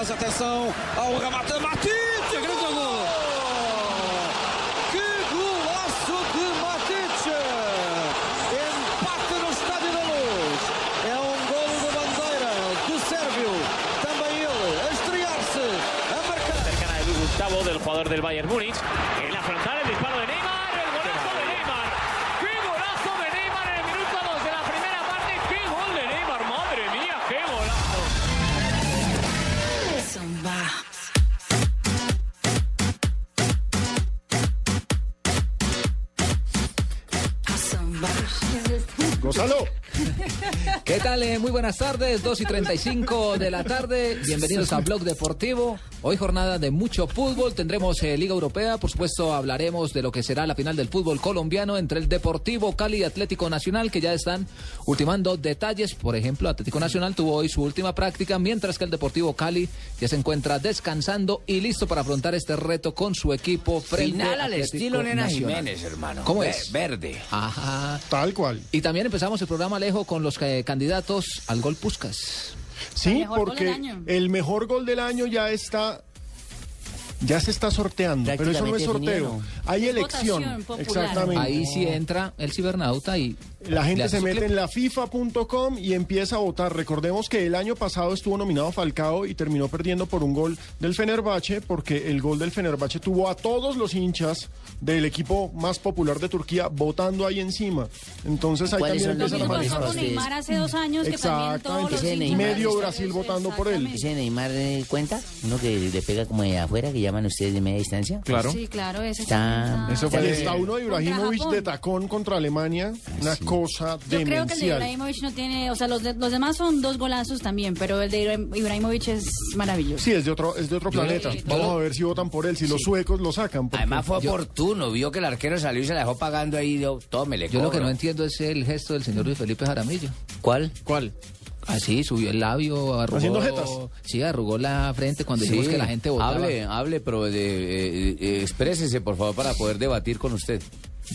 Bola para trás, atenção ao remate, Matite, grande gol! Que golaço de Matite! Empate no Estádio da Luz. É um golo de bandeira do Sérvio, também ele, a estrear-se, a marcar. cercana de Gustavo, del jugador del Bayern Múnich. Buenas tardes, 2 y 35 de la tarde. Bienvenidos a Blog Deportivo. Hoy jornada de mucho fútbol. Tendremos eh, Liga Europea. Por supuesto, hablaremos de lo que será la final del fútbol colombiano entre el Deportivo Cali y Atlético Nacional, que ya están ultimando detalles. Por ejemplo, Atlético Nacional tuvo hoy su última práctica, mientras que el Deportivo Cali ya se encuentra descansando y listo para afrontar este reto con su equipo frente Final al Atlético estilo Nena Nacional. Jiménez, hermano. ¿Cómo es? Verde. Ajá. Tal cual. Y también empezamos el programa Alejo con los eh, candidatos al gol Puscas. Sí, porque el mejor gol del año ya está. Ya se está sorteando, pero eso no es sorteo. definido. Hay Es elección. Exactamente. Ahí sí entra el cibernauta y La gente se mete clip. en la FIFA.com y empieza a votar. Recordemos que el año pasado estuvo nominado Falcao y terminó perdiendo por un gol del Fenerbahce porque el gol del Fenerbahce tuvo a todos los hinchas del equipo más popular de Turquía votando ahí encima. Entonces ahí ¿Cuáles también son Lo los empiezan a mismo mejores pasó manejar. con ustedes. Neymar hace dos años, que también todos los. Medio Brasil votando por él. exactamente. ¿Ese Neymar eh, cuenta? ¿Uno que le pega como de afuera, que llaman ustedes de media distancia? Claro. Sí, claro, ese Está- Eso fue de Ibrahimovic de tacón contra Alemania, una cosa Yo creo que el de. Ibrahimovic no tiene, o sea, los, de- los demás son dos golazos también, pero el de Ibra- Ibrahimovic es maravilloso. Sí, es de otro, es de otro planeta. yo- Vamos a ver si votan por él, si los suecos lo sacan. porque- Además fue oportuno, vio que el arquero salió y se la dejó pagando ahí, dio, tómele, Yo lo que no entiendo es el gesto del señor Luis Felipe Jaramillo. ¿Cuál? ¿Cuál? Así, subió el labio, arrugó... Haciendo jetas. Sí, arrugó la frente cuando dijimos que la gente votaba. Hable, hable, pero de, eh, eh, exprésese, por favor, para poder debatir con usted.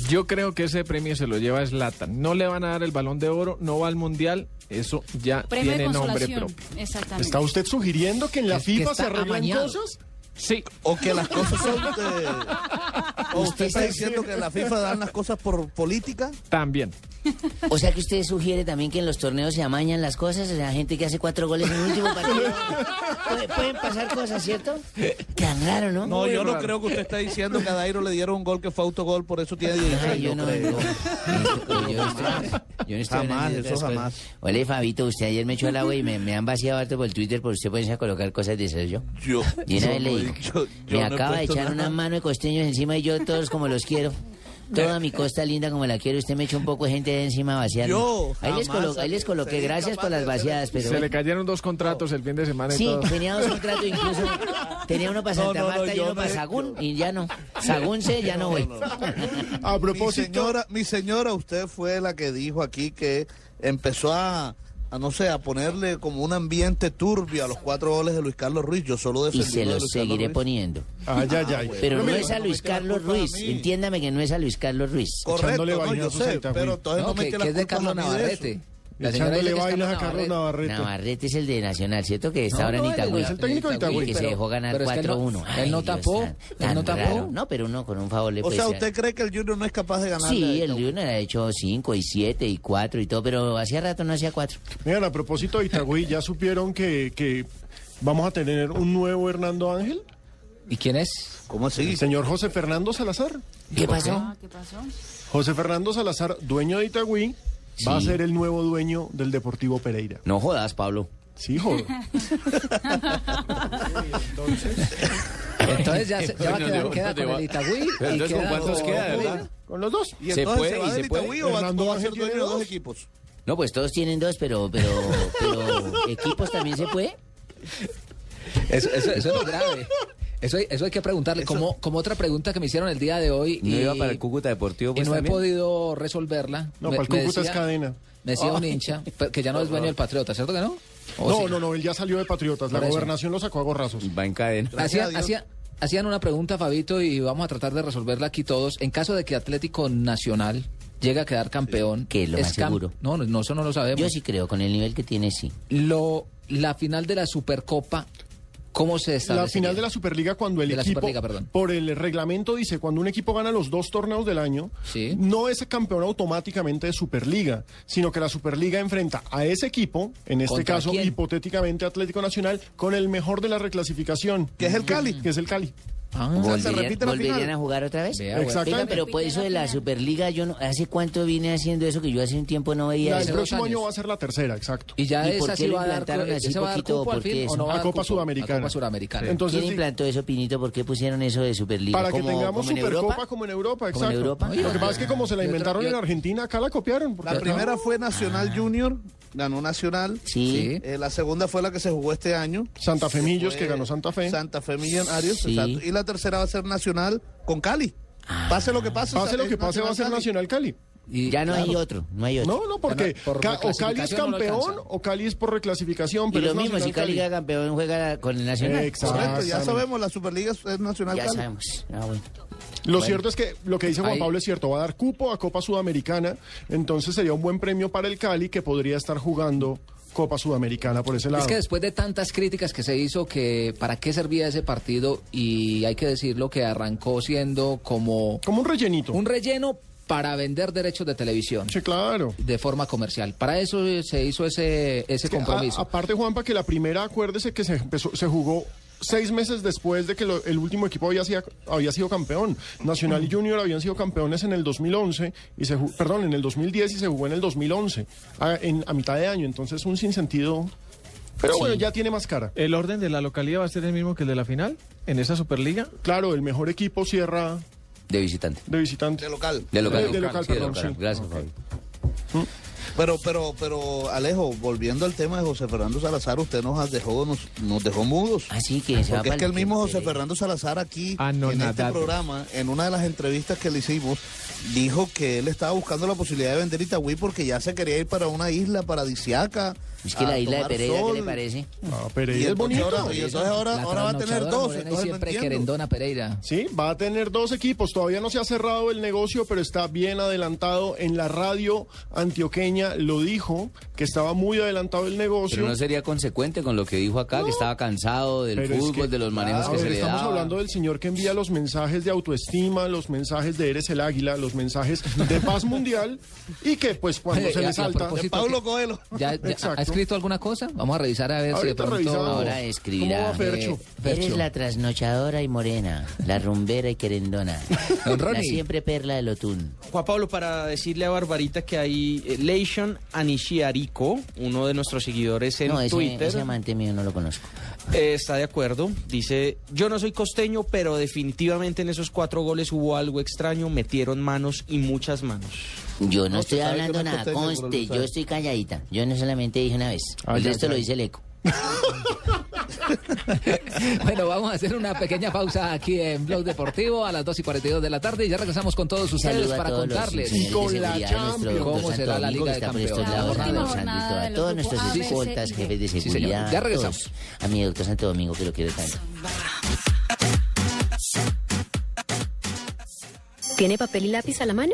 Yo creo que ese premio se lo lleva Zlatan. No le van a dar el balón de oro, no va al mundial. Eso ya Premio tiene nombre propio. Exactamente. ¿Está usted sugiriendo que en la FIFA se arreglan cosas? Sí, O que las cosas son de... ¿O usted está diciendo que en la FIFA dan las cosas por política? también. O sea que usted sugiere también que en los torneos se amañan las cosas, o sea, gente que hace cuatro goles en el último partido. Puede- Pueden pasar cosas, ¿cierto? Tan raro, ¿no? No, yo no creo que usted está diciendo que a Dairo le dieron un gol que fue autogol, por eso tiene 16. Ay, yo no, creo. no. Yo, estoy, yo no estoy Jamás, eso jamás. Oye, Fabito, usted ayer me echó el agua y me, me han vaciado harto por el Twitter por usted ponerse a colocar cosas de esas yo. Yo, Y una yo vez le yo me acaba de echar nada. una mano de costeños encima y yo todos como los quiero. Toda mi costa linda como la quiero, usted me echó un poco de gente de encima vaciando. Yo ahí, les jamás colo- ahí les coloqué, gracias por las vaciadas, pero Se bueno. le cayeron dos contratos el fin de semana y Sí, todo. tenía dos contratos incluso. Tenía uno para Santa no, no, Marta y uno no para Sagún y ya no. Sagún se, ya no voy. A Mi propósito, señora, mi señora, usted fue la que dijo aquí que empezó a, a, no sé, a ponerle como un ambiente turbio a los cuatro goles de Luis Carlos Ruiz. Yo solo Y defendí se lo de los seguiré Ruiz. poniendo. ay, ay, ay. Pero no es a Luis Carlos a Ruiz. Entiéndame que no es a Luis Carlos Ruiz. Correcto, Echándole no, yo sé, pero entonces no, No, me que, es de Carlos Navarrete. Eso. La señora Echándole vainas a Carlos Navarrete. Navarrete. Es el de Nacional, ¿cierto? Que está No, ahora no, en Itagüí. es el técnico de Itagüí. Que se pero- dejó ganar pero es que él no- 4-1. él no tapó, santo, él tan no tapó. raro. No, pero uno con un favor le O puede sea, ser. ¿usted cree que el Junior no es capaz de ganar? Sí, el Junior ha hecho 5 y 7 y 4 y todo, pero hacía rato no hacía 4. Miren, a propósito de Itagüí, ¿ya supieron que, que vamos a tener un nuevo Hernando Ángel? ¿Y quién es? ¿Cómo así? El señor José Fernando Salazar. ¿Qué pasó? Ah, ¿Qué pasó? José Fernando Salazar, dueño de Itagüí, va a ser el nuevo dueño del Deportivo Pereira. No jodas, Pablo. Sí, joder. Entonces ya, se- ya va a quedar, queda con el Itagüí. Entonces, ¿con queda cuántos queda, verdad? Con los dos. Y Se entonces puede, se va y se puede. Itagüí o va, a ser dueño de dos dos. equipos. No, pues todos tienen dos, pero, pero, pero equipos también se puede. Eso, eso, eso es lo grave. Eso hay, eso hay que preguntarle. Como, como otra pregunta que me hicieron el día de hoy. ¿No y, iba para el Cúcuta Deportivo? y Pues, no también? he podido resolverla. No, Me- para el Cúcuta es cadena. Me decía un hincha pe- que ya no es dueño del Patriota, ¿cierto que no? ¿O No, sí? no, no, él ya salió de Patriotas. La eso. gobernación lo sacó a gorrazos. Va en cadena. Hacía- hacía- hacían una pregunta, Fabito, y vamos a tratar de resolverla aquí todos. En caso de que Atlético Nacional llegue a quedar campeón. Que es lo más cam- seguro. No, no, no, eso no lo sabemos. Yo sí creo, con el nivel que tiene, sí. Lo, la final de la Supercopa, ¿cómo se establece? La final de la Superliga cuando el De la equipo, Superliga, perdón. por el reglamento dice, cuando un equipo gana los dos torneos del año, Sí. no es campeón automáticamente de Superliga, sino que la Superliga enfrenta a ese equipo, en este ¿Contra caso quién? hipotéticamente Atlético Nacional, con el mejor de la reclasificación. Que es el Cali. Que es el Cali. Ah, sea, se ¿Volverían, repite la volverían final. a jugar otra vez? Vea. Exactamente. Venga, pero pues eso de la Superliga, yo no, ¿hace cuánto vine haciendo eso que yo hace un tiempo no veía el eso? dos próximo años. año va a ser la tercera, exacto. y ya ¿Y por esa qué sí lo a dar, implantaron así ¿ese va a poquito? ¿Por qué no A dar Copa cupo? Sudamericana. A Copa Sudamericana. Entonces, ¿Quién sí, implantó eso, Pinito? ¿Por qué pusieron eso de Superliga? para que ¿Como- tengamos como en Supercopa Europa? como en Europa, ¿Como en exacto. Europa? Lo que pasa es que como se la inventaron en Argentina, acá la copiaron. La primera fue Nacional Junior, ganó Nacional. Sí. Eh, la segunda fue la que se jugó este año. Santa Fe Millos, que ganó Santa Fe. Santa Fe Millonarios, Sí. exacto. Y la tercera va a ser Nacional con Cali. Pase lo que pase. Pase lo que pase, va a ser Nacional Cali. Y, ya no hay otro, no hay otro. No, no, porque Por ca- o Cali es no lo campeón alcanza. o Cali es por reclasificación. y Pero lo es mismo, si Cali queda campeón, juega con el Nacional. Exacto. Correcto, ya sabemos, la Superliga es Nacional Ya Cali. sabemos. Ah, bueno. Lo cierto es que lo que dice Juan Ahí- Pablo es cierto, va a dar cupo a Copa Sudamericana, entonces sería un buen premio para el Cali que podría estar jugando Copa Sudamericana por ese lado. Es que después de tantas críticas que se hizo, que para qué servía ese partido, y hay que decirlo que arrancó siendo como Como un rellenito. un relleno para vender derechos de televisión Sí, claro. de forma comercial. Para eso eh, se hizo ese, ese compromiso. a- aparte, Juanpa, que la primera, acuérdese que se, empezó, se jugó seis meses después de que lo- el último equipo había, sido- había sido campeón. Nacional y Junior habían sido campeones en el 2011, y se, perdón, en el 2010 y se jugó en el 2011, a, en, a mitad de año. Entonces, un sinsentido. Pero bueno, ya tiene más cara. ¿El orden de la localidad va a ser el mismo que el de la final? ¿En esa Superliga? Claro, el mejor equipo cierra De visitante. de visitante. De local. De local. De- de local, Sí, de perdón, local. sí. Gracias, Fabi. Pero, pero, pero, Alejo, volviendo al tema de José Fernando Salazar, usted nos dejó, nos, nos dejó mudos. Así que se va Porque es que el mismo José Fernando Salazar aquí, en este programa, en una de las entrevistas que le hicimos, dijo que él estaba buscando la posibilidad de vender Itagüí porque ya se quería ir para una isla paradisiaca. Es que la isla de Pereira, ¿qué le parece? Ah, Y Pereira es bonito. ahora, y entonces ahora, va a tener dos. entonces siempre querendona Pereira. Sí, va a tener dos equipos. Todavía no se ha cerrado el negocio, pero está bien adelantado. En la radio antioqueña lo dijo, que estaba muy adelantado el negocio. Pero no sería consecuente con lo que dijo acá, que estaba cansado del Pero es fútbol, que, de los manejos que ver, se le estamos hablando del señor que envía los mensajes de autoestima, los mensajes de Eres el Águila, los mensajes de paz mundial y que pues cuando Oye, se le salta... Pablo Coelho. ¿Ya, ya Exacto. Escrito alguna cosa? Vamos a revisar a ver si de Ahorita pronto... revisamos. Ahora escribirá. ¿Cómo va Fercho? Eh, Eres la trasnochadora y morena, la rumbera y querendona, Don la Ronnie. siempre perla del Otún. Juan Pablo, para decirle a Barbarita que hay eh, Leishon Anishiariko, uno de nuestros seguidores en No, ese, Twitter, ese amante mío no lo conozco. eh, está de acuerdo. Dice, yo no soy costeño, pero definitivamente en esos cuatro goles hubo algo extraño, metieron manos y muchas manos. Yo no, No, estoy sabe que hablando nada, costeño, conste, yo estoy calladita. Yo no solamente dije una vez, Ah, el ya, resto ya. lo dice el eco. Bueno, vamos a hacer una pequeña pausa aquí en Blog Deportivo a las 2 y 42 de la tarde y ya regresamos con todos ustedes para todos contarles señores con la Champions. ¿Cómo será la Liga de Campeones? lados, La a última don Sandrito, jornada a todos nuestros escoltas, y jefes de Sí, seguridad, Ya a regresamos. todos. a mi doctor Santo Domingo que lo quiero tanto. ¿Tiene papel y lápiz a la mano?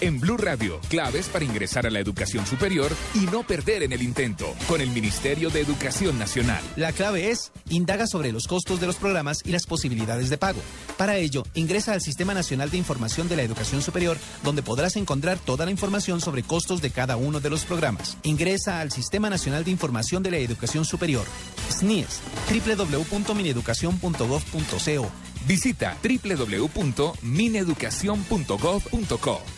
En Blue Radio, claves para ingresar a la educación superior y no perder en el intento, con el Ministerio de Educación Nacional. La clave es, indaga sobre los costos de los programas y las posibilidades de pago. Para ello, ingresa al Sistema Nacional de Información de la Educación Superior, donde podrás encontrar toda la información sobre costos de cada uno de los programas. Ingresa al Sistema Nacional de Información de la Educación Superior, SNIES, www.mineducacion.gov.co. Visita www.mineducacion.gov.co.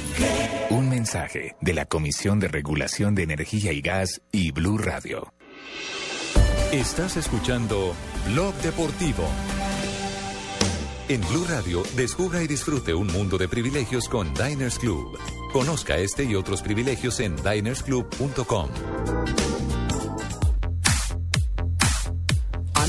Un mensaje de la Comisión de Regulación de Energía y Gas y Blue Radio. Estás escuchando Blog Deportivo. En Blue Radio, descubra y disfrute un mundo de privilegios con Diners Club. Conozca este y otros privilegios en dinersclub.com.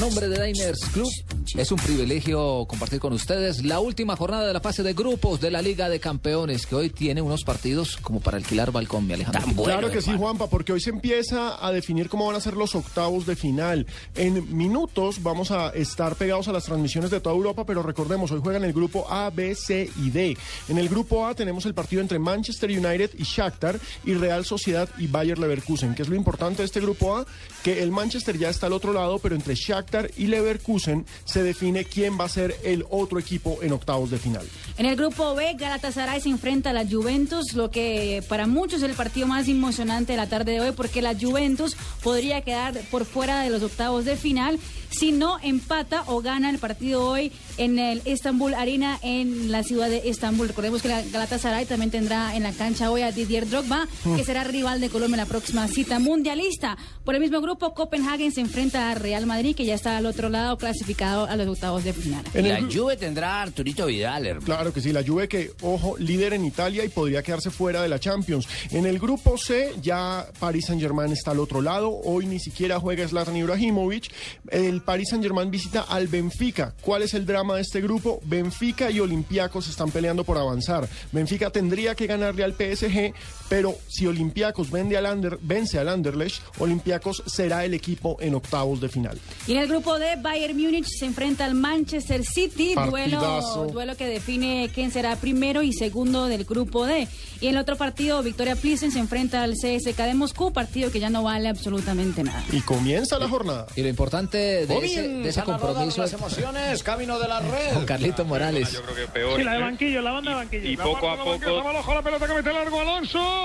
nombre de Diners Club, es un privilegio compartir con ustedes la última jornada de la fase de grupos de la Liga de Campeones, que hoy tiene unos partidos como para alquilar balcón, mi Alejandro. claro que sí, Juanpa, porque hoy se empieza a definir cómo van a ser los octavos de final. En minutos vamos a estar pegados a las transmisiones de toda Europa, pero recordemos, hoy juegan el grupo A, B, C y D. En el grupo A tenemos el partido entre Manchester United y Shakhtar y Real Sociedad y Bayer Leverkusen. ¿Qué es lo importante de este grupo A? Que el Manchester ya está al otro lado, pero entre Shakhtar y Leverkusen se define quién va a ser el otro equipo en octavos de final. En el grupo B, Galatasaray se enfrenta a la Juventus, lo que para muchos es el partido más emocionante de la tarde de hoy, porque la Juventus podría quedar por fuera de los octavos de final si no empata o gana el partido hoy en el Istanbul Arena en la ciudad de Estambul. Recordemos que la Galatasaray también tendrá en la cancha hoy a Didier Drogba, Mm. que será rival de Colombia en la próxima cita mundialista. Por el mismo grupo, Copenhagen se enfrenta a Real Madrid, que ya está al otro lado clasificado a los octavos de final. En el La gru- Juve tendrá a Arturito Vidal, hermano. Claro que sí, la Juve que, ojo, líder en Italia y podría quedarse fuera de la Champions. En el grupo C ya Paris Saint-Germain está al otro lado. Hoy ni siquiera juega Zlatan Ibrahimovic. El Paris Saint-Germain visita al Benfica. ¿Cuál es el drama de este grupo? Benfica y Olympiacos están peleando por avanzar. Benfica tendría que ganarle al PSG, pero si Olympiacos vende al Ander- vence al Anderlecht, Olympiacos será el equipo en octavos de final. Y en el grupo D, Bayern Múnich se enfrenta al Manchester City, duelo, duelo que define quién será primero y segundo del grupo D. Y en el otro partido, Victoria Plissen se enfrenta al CSK de Moscú, partido que ya no vale absolutamente nada. Y comienza la jornada. Y lo importante de ese, de ese compromiso las emociones, camino de la red. con Carlito Morales. Yo creo que peor. Sí, la de banquillo, la banda de banquillo. Y poco a poco. La pelota que mete largo Alonso.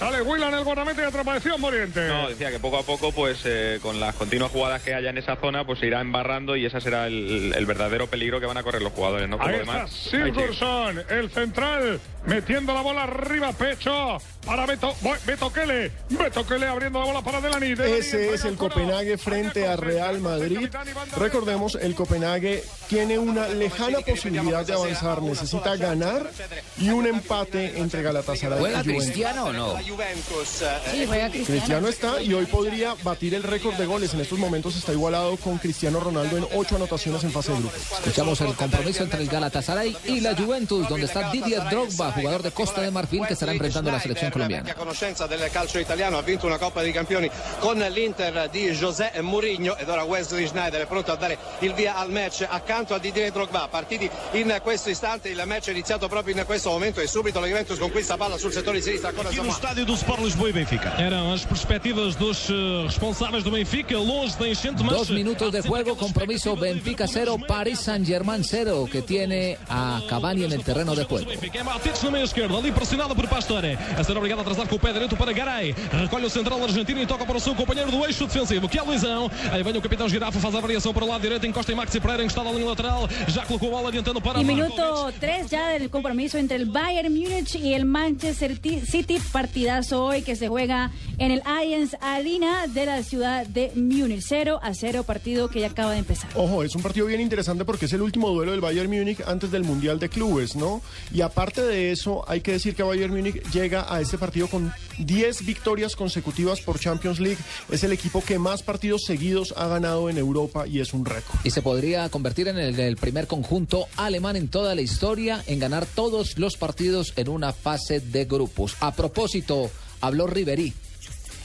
Sale Willan el guardameta y atrapación Moriente. No, decía que poco a poco, pues eh, con las continuas jugadas que haya en esa zona, pues se irá embarrando y ese será el, el verdadero peligro que van a correr los jugadores, ¿no? Ahí está demás. Sigurdsson, el central, metiendo la bola arriba, pecho, para Beto, Beto Kele, Beto Kele abriendo la bola para Delani. Delani Ese es el. Copenhague frente a Real Madrid. Recordemos, el Copenhague tiene una lejana posibilidad de avanzar. Necesita ganar y un empate entre Galatasaray y ¿Juega Juventus. Cristiano o no? Sí, juega Cristiano. Cristiano está y hoy podría batir el récord de goles. En estos momentos está igualado con Cristiano Ronaldo en ocho anotaciones en fase de grupos. Escuchamos el compromiso entre el Galatasaray y la Juventus, donde está Didier Drogba, jugador de Costa de Marfil, que estará enfrentando a la selección colombiana. a conoscenza del calcio italiano, ha vinto una Coppa dei Campioni con l'Inter di José Mourinho ed ora Wesley Schneider è pronto a dare il via al match accanto a Didier Drogba. Partiti in questo istante, il match è iniziato proprio in questo momento e subito la Juventus conquista palla sul settore di sinistra ancora Samoa. rádio do Sport Lisboa e Benfica. Eram as perspectivas dos eh, responsáveis do Benfica, longe da enchente, mas... Dos minutos de juego, compromiso Benfica 0, Paris Saint-Germain 0, que tiene a Cavani en el terreno de juego. É Matites no meio esquerdo, ali pressionado por Pastore. A ser obrigado a atrasar com o pé direito para Garay. Recolhe o central argentino e toca para o seu companheiro do eixo defensivo, que é Luizão. Aí vem o capitão Girafa, faz a variação para o lado direito, encosta em Maxi Pereira, encostado à linha lateral. Já colocou a bola adiantando para Y Marco. minuto 3 ya del compromiso entre el Bayern Múnich y el Manchester City, partidazo hoy que se juega en el Allianz Arena de la ciudad de Múnich. 0 a 0 partido que ya acaba de empezar. Ojo, es un partido bien interesante porque es el último duelo del Bayern Múnich antes del Mundial de Clubes, ¿no? Y aparte de eso, hay que decir que Bayern Múnich llega a este partido con 10 victorias consecutivas por Champions League. Es el equipo que más partidos seguidos ha ganado en Europa y es un récord. Y se podría convertir en el, primer conjunto alemán en toda la historia en ganar todos los partidos en una fase de grupos. A propósito, habló Ribery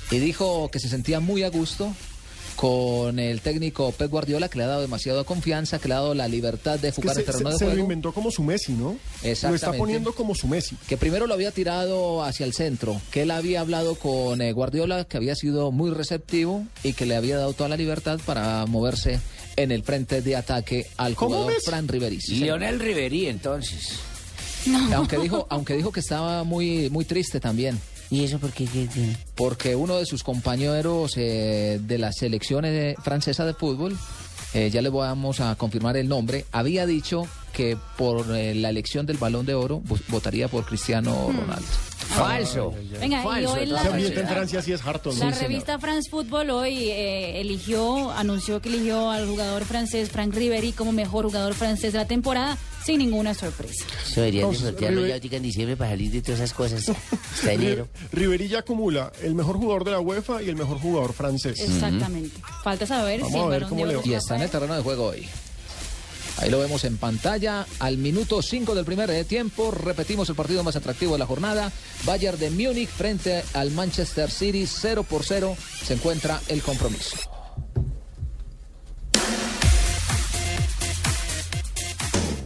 y dijo que se sentía muy a gusto con el técnico Pep Guardiola, que le ha dado demasiada confianza, que le ha dado la libertad de Es que jugar el terreno se- de se lo juego. inventó como su Messi, ¿no? Lo está poniendo como su Messi. que primero lo había tirado hacia el centro, que él había hablado con eh, Guardiola, que había sido muy receptivo y que le había dado toda la libertad para moverse en el frente de ataque al ¿Cómo jugador? Fran Riveri. Lionel Riverí, entonces. Aunque dijo, aunque dijo que estaba muy, muy triste también. ¿Y eso por qué? Porque uno de sus compañeros eh, de la selección eh, francesa de fútbol, eh, ya le vamos a confirmar el nombre, había dicho que por eh, la elección del Balón de Oro vo- votaría por Cristiano Hmm. Ronaldo. Falso. Venga, y Falso, hoy la, en Francia sí es harto, ¿no? la Sí, señor. revista France Football hoy eh, eligió, anunció que eligió al jugador francés Frank Ribery como mejor jugador francés de la temporada, sin ninguna sorpresa. Eso deberían de sortearlo River- ya en diciembre para salir de todas esas cosas. Hasta enero. Ribery ya acumula el mejor jugador de la UEFA y el mejor jugador francés. Exactamente. Falta saber Vamos si a ver cómo le va. Y está en el terreno de juego hoy. Ahí lo vemos en pantalla. Al minuto 5 del primer eh, tiempo, repetimos el partido más atractivo de la jornada. Bayern de Múnich frente al Manchester City, 0 por 0. Se encuentra el compromiso.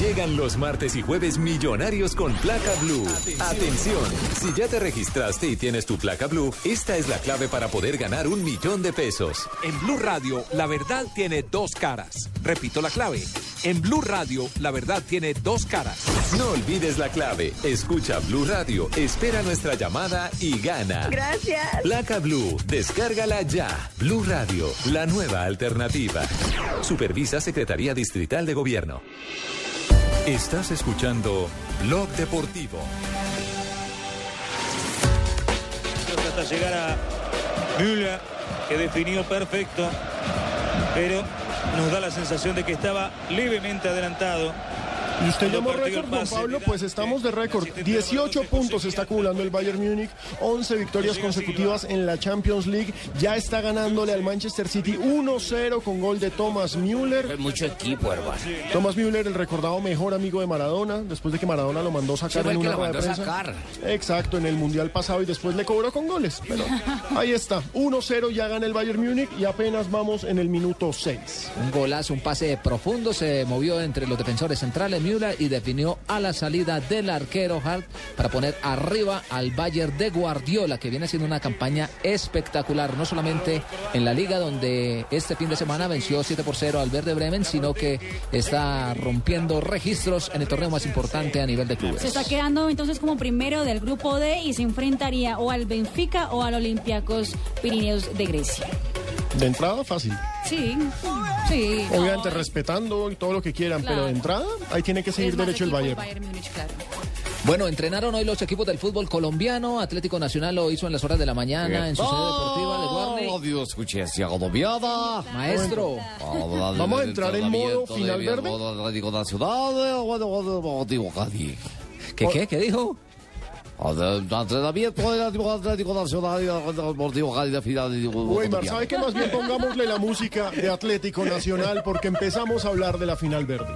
Llegan los martes y jueves millonarios con placa blue. Atención, si ya te registraste y tienes tu placa blue, esta es la clave para poder ganar un millón de pesos. En Blue Radio, la verdad tiene dos caras. Repito la clave. En Blue Radio, la verdad tiene dos caras. No olvides la clave. Escucha Blue Radio, espera nuestra llamada y gana. Gracias. Placa Blue, descárgala ya. Blue Radio, la nueva alternativa. Supervisa Secretaría Distrital de Gobierno. Estás escuchando Blog Deportivo. hasta llegar a Müller, que definió perfecto, pero nos da la sensación de que estaba levemente adelantado. Y usted llamó récord, pase Pablo, pues estamos de récord. 18 puntos está acumulando el Bayern Múnich, 11 victorias consecutivas en la Champions League. Ya está ganándole al Manchester City 1-0 con gol de Thomas Müller. Mucho equipo, hermano. Thomas Müller, el recordado mejor amigo de Maradona, después de que Maradona lo mandó sacar en una lo rueda de mandó prensa. sacar. Exacto, en el Mundial pasado y después le cobró con goles. Pero ahí está, 1-0 ya gana el Bayern Múnich y apenas vamos en el minuto 6. Un golazo, un pase profundo, se movió entre los defensores centrales Müller y definió a la salida del arquero Hart para poner arriba al Bayern de Guardiola, que viene haciendo una campaña espectacular, no solamente en la liga donde este fin de semana venció 7 por 0 al Verde Bremen, sino que está rompiendo registros en el torneo más importante a nivel de clubes. Se está quedando entonces como primero del grupo D y se enfrentaría o al Benfica o al Olympiacos Pirineos de Grecia. De entrada, fácil. Sí, sí. no, Obviamente respetando y todo lo que quieran, Claro. pero de entrada ahí tiene que seguir derecho el Bayern. Bayern Múnich, claro. Bueno, entrenaron hoy los equipos del fútbol colombiano. Atlético Nacional lo hizo en las horas de la mañana en su sede deportiva de Guarne. Radio escuché hacia agobiada. Maestro. Vamos a entrar en modo final verde. Atlético Nacional, Cali. ¿Qué, qué? ¿Qué dijo? Entrenamiento del Atlético Nacional y Deportivo Cali de final. Weimar, ¿sabe qué? Más bien pongámosle la música de Atlético Nacional porque empezamos a hablar de la final verde.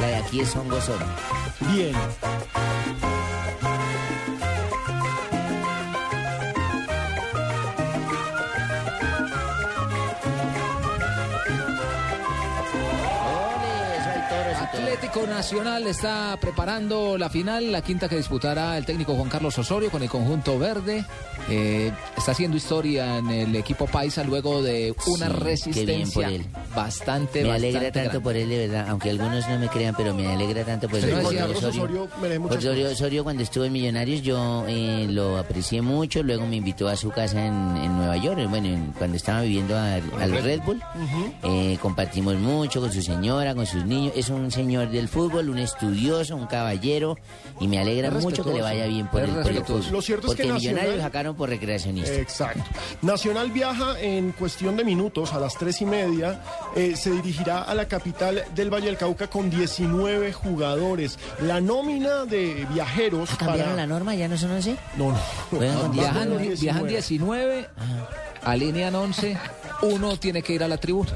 La de aquí es hongo. Bien. Atlético Nacional está preparando la final, la quinta que disputará el técnico Juan Carlos Osorio con el conjunto verde. Eh, está haciendo historia en el equipo paisa luego de una Sí, qué bien resistencia por él. bastante, Me alegra bastante tanto grande. por él, de verdad, aunque algunos no me crean, pero me alegra tanto por él. Carlos Osorio Osorio, cosas. Osorio cuando estuvo en Millonarios yo eh, lo aprecié mucho, luego me invitó a su casa en, en Nueva York, eh, bueno, en- cuando estaba viviendo al, al Red Bull, Eh, compartimos mucho con su señora, con sus niños, es un señor del fútbol, un estudioso, un caballero, y me alegra Es mucho que le vaya bien por Es el, por el fútbol. Lo cierto es porque que Millonarios Nacional- lo sacaron por recreacionista. Exacto. Nacional viaja en cuestión de minutos a las tres y media. eh, se dirigirá a la capital del Valle del Cauca con 19 jugadores. La nómina de viajeros ¿Cambiaron para... la norma? ¿Ya no son 11? No, no. Viajan, 19. viajan 19, alinean 11, uno tiene que ir a la tribuna.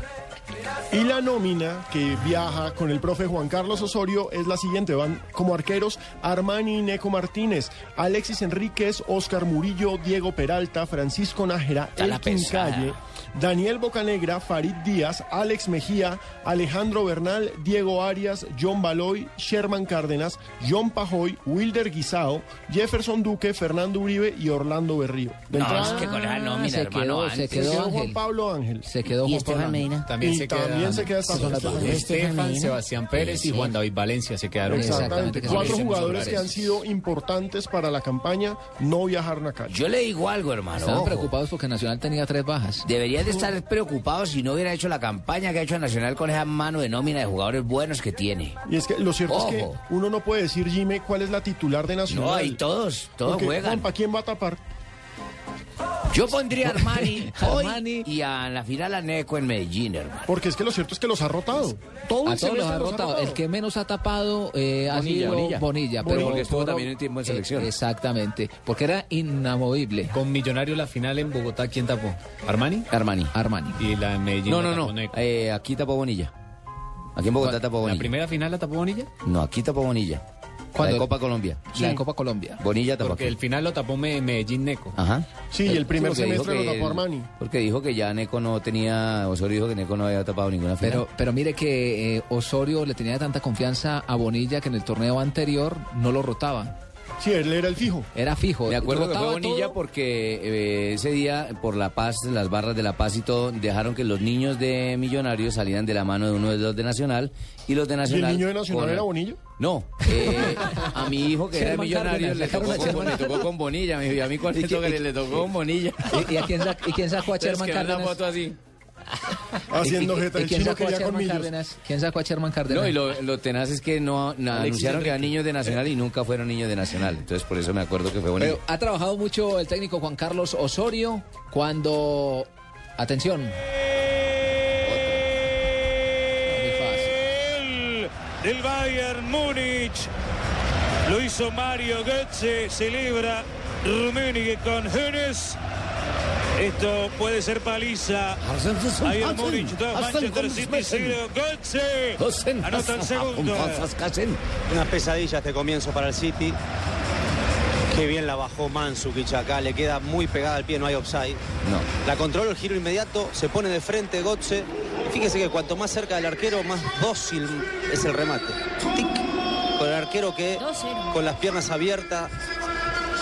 Y la nómina que viaja con el profe Juan Carlos Osorio es la siguiente. Van como arqueros Armani y Neco Martínez, Alexis Enríquez, Oscar Murillo, Diego Peralta, Francisco Nájera, Elkin. Calle, Daniel Bocanegra, Farid Díaz, Alex Mejía, Alejandro Bernal, Diego Arias, John Baloy, Sherman Cárdenas, John Pajoy, Wilder Guisao, Jefferson Duque, Fernando Uribe y Orlando Berrío. De No, entrada- es que con nómina, se hermano, quedó, se se quedó Juan. Pablo Ángel. Se quedó ¿Y Juan Estefan Pablo Ángel. Medina? También y se queda también se queda Medina. Sebastián Pérez y Sí. Juan David Valencia se quedaron. Exactamente. que Cuatro jugadores que han sido importantes para la campaña no viajaron a Cali. Yo le digo algo, hermano. Estaban ojo. preocupados porque Nacional tenía tres bajas. Deberían de estar preocupados si no hubiera hecho la campaña que ha hecho Nacional con esa mano de nómina de jugadores buenos que tiene. Y es que lo cierto es que Ojo. uno no puede decir, Jimmy, cuál es la titular de Nacional. No, ahí todos, todos Porque, juegan. Juanpa, ¿quién va a tapar? Yo pondría a Armani, hoy Armani. y a la final a Neco en Medellín, hermano. Porque es que lo cierto es que los ha rotado. Todo A el todos los ha rotado. El que menos ha tapado eh, ha Bonilla, sido Bonilla. Pero porque estuvo por- también un tiempo en selección. eh, exactamente. Porque era inamovible. Con Millonario la final en Bogotá, ¿quién tapó? ¿Armani? Armani. Armani. Y la en Medellín No, la no, tapó no. Neco. Eh, aquí tapó Bonilla. Aquí en Bogotá tapó ¿La Bonilla. primera final la tapó Bonilla? No, aquí tapó Bonilla. La ¿Cuándo? de Copa Colombia. La de Copa Colombia. Bonilla tapó Porque el final lo tapó Me- Medellín Neco. Ajá. Sí, y el primer dijo semestre lo tapó el- Armani. Porque dijo que ya Neco no tenía, Osorio dijo que Neco no había tapado ninguna final. Pero, pero mire que eh, Osorio le tenía tanta confianza a Bonilla que en el torneo anterior no lo rotaba. Sí, él era el fijo. Era fijo. Me acuerdo que fue Bonilla todo. porque eh, ese día, por la paz, las barras de la paz y todo, dejaron que los niños de Millonarios salieran de la mano de uno de los de Nacional y los de ¿Y el Nacional... niño de Nacional con- era Bonillo? No, eh, a mi hijo que era Cárdenas, le tocó, con, le tocó con Bonilla, mi- y a mí cualito que le, le tocó con Bonilla. ¿Y, y a quién, sac- y quién sacó a Sherman Cárdenas? foto así. Haciendo ¿Y- y- jeta. y El quién chino sacó a quería con Sherman. Cárdenas? ¿Quién sacó a Sherman Cárdenas? No, y lo, lo tenaz es que no, anunciaron que eran niños de Nacional y nunca fueron niños de Nacional. Entonces por eso me acuerdo que fue Bonilla. Pero ha trabajado mucho el técnico Juan Carlos Osorio cuando... Atención. El del Bayern Múnich. Lo hizo Mario Götze. Celebra Rummenigge con Hönes. Esto puede ser paliza. Bayern Múnich 2, Manchester City 0. Götze anota el segundo. Una pesadilla este comienzo para el City. Qué bien la bajó Mansukic acá, le queda muy pegada al pie, no hay offside. No. La controló el giro inmediato, se pone de frente Gotze. Fíjese que cuanto más cerca del arquero, más dócil es el remate. Tic. Con el arquero que 2-0. con las piernas abiertas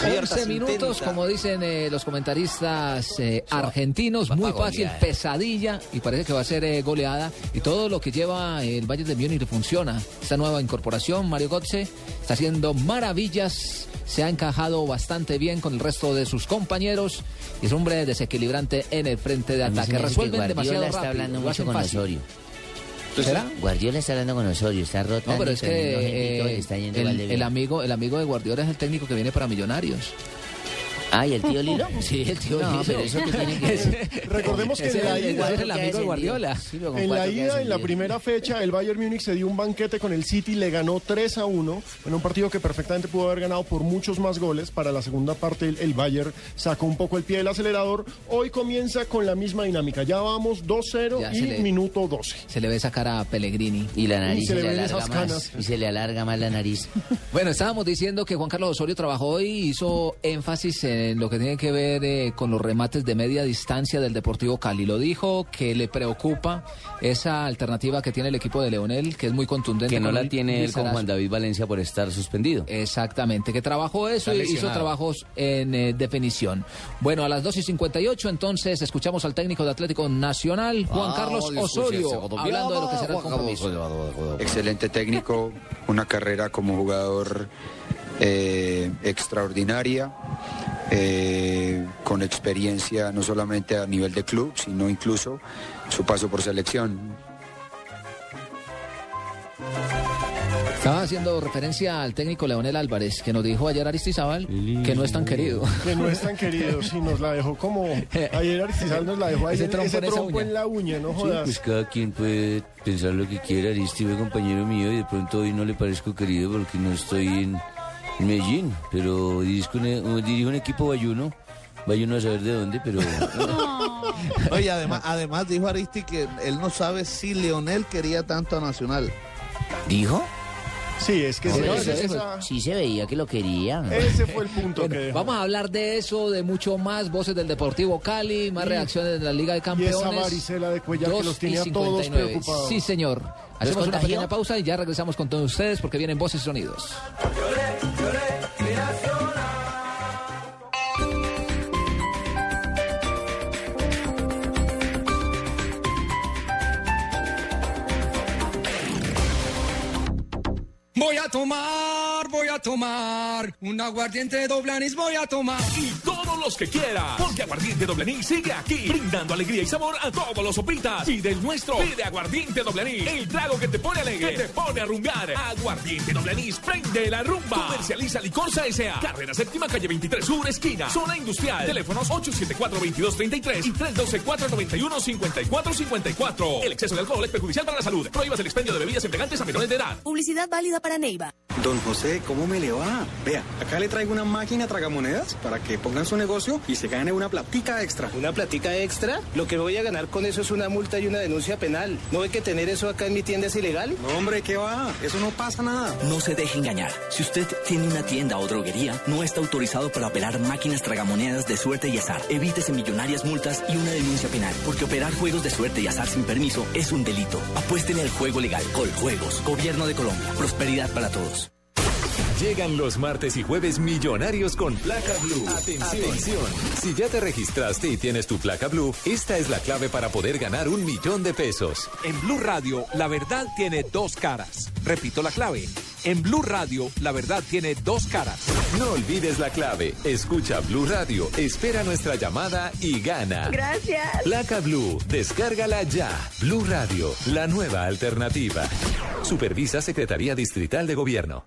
11 minutos, como dicen eh, los comentaristas eh, argentinos, muy fácil, goleada. pesadilla, y parece que va a ser eh, goleada. Y todo lo que lleva el Bayern de Múnich funciona. Esta nueva incorporación, Mario Götze, está haciendo maravillas, se ha encajado bastante bien con el resto de sus compañeros, y es un hombre desequilibrante en el frente de ataque. Resuelven demasiado está rápido, hablando lo mucho con fácil. Osorio. ¿Será? Guardiola está hablando con Osorio, está rotando. No, pero es que eh, está yendo el, de el bien. amigo, el amigo de Guardiola es el técnico que viene para Millonarios. Ah, ¿y el tío Lilo? Sí, el tío No, Lilo. pero eso que tiene que ver. Recordemos que en la ida, es el amigo de Guardiola. en la ida, en la primera fecha, el Bayern Múnich se dio un banquete con el City, le ganó 3 a 1 en un partido que perfectamente pudo haber ganado por muchos más goles. Para la segunda parte, el, el Bayern sacó un poco el pie del acelerador. Hoy comienza con la misma dinámica. Ya vamos 2-0 Ya y le- minuto 12. Se le ve esa cara a Pellegrini. Y la nariz Y se, se le le alarga esas más. Y se le alarga más la nariz. Bueno, estábamos diciendo que Juan Carlos Osorio trabajó y hizo énfasis en lo que tiene que ver eh, con los remates de media distancia del Deportivo Cali. Lo dijo que le preocupa esa alternativa que tiene el equipo de Leonel, que es muy contundente. Que no la tiene él con. Juan David Valencia por estar suspendido. Exactamente, que trabajó eso y hizo trabajos en eh, definición. Bueno, a las 2 y 58 entonces escuchamos al técnico de Atlético Nacional, Juan Ah, Carlos Osorio, hablando de lo que será el compromiso. Excelente técnico, una carrera como jugador eh, extraordinaria, eh, con experiencia no solamente a nivel de club, sino incluso su paso por selección. Estaba haciendo referencia al técnico Leonel Álvarez, que nos dijo ayer Aristizábal que no es tan querido. Que no es tan querido, si nos la dejó como ayer Aristizal nos la dejó ahí Ese trompo ese en trompo la uña, no Sí, jodas. pues cada quien puede pensar lo que quiera. Aristi fue compañero mío y de pronto hoy no le parezco querido porque no estoy en, en Medellín, pero dirijo un, dirijo un equipo bayuno. Bayuno a saber de dónde, pero... Oye, además, además dijo Aristi que él no sabe si Leonel quería tanto a Nacional. ¿Dijo? Sí, es que Sí, ese- sí, ese- sí, esa- sí se veía que lo quería. ese fue el punto Bueno, que dejó. vamos a hablar de eso, de mucho más, voces del Deportivo Cali, más Y- reacciones de la Liga de Y Campeones. esa varicela de Cuellar que 2 los y tenía a todos 59. preocupados. Sí, señor. Hacemos una pequeña pausa y ya regresamos con todos ustedes porque vienen voces y sonidos. Voy a tomar, voy a tomar un aguardiente doble anís, voy a tomar. Y todos los que quieras. Porque Aguardiente Doble Anís sigue aquí, brindando alegría y sabor a todos los sopitas. Pide el nuestro. Pide Aguardiente Doble Anís. El trago que te pone alegre, que te pone a rumbar. Aguardiente Doble Anís, prende la rumba. Comercializa Licorsa S.A. Carrera Séptima, calle 23 Sur, esquina. Zona Industrial. Teléfonos 874-2233 y 312-491-5454. El exceso de alcohol es perjudicial para la salud. Prohíbas el expendio de bebidas embriagantes a menores de edad. Publicidad válida para Neiva. Don José, ¿cómo me le va? Vea, acá le traigo una máquina tragamonedas para que pongan su negocio y se gane una platica extra. ¿Una platica extra? Lo que voy a ganar con eso es una multa y una denuncia penal. ¿No ve que tener eso acá en mi tienda es ilegal? No, hombre, ¿qué va? Eso no pasa nada. No se deje engañar. Si usted tiene una tienda o droguería, no está autorizado para operar máquinas tragamonedas de suerte y azar. Evítese millonarias multas y una denuncia penal, porque operar juegos de suerte y azar sin permiso es un delito. Apuéstele al juego legal. Coljuegos. Gobierno de Colombia. Prosperidad para todos. Llegan los martes y jueves millonarios con placa blue. Atención. Si ya te registraste y tienes tu placa blue, esta es la clave para poder ganar un millón de pesos. En Blue Radio, la verdad tiene dos caras. Repito la clave. En Blue Radio, la verdad tiene dos caras. No olvides la clave. Escucha Blue Radio, espera nuestra llamada y gana. Gracias. Placa Blue, descárgala ya. Blue Radio, la nueva alternativa. Supervisa Secretaría Distrital de Gobierno.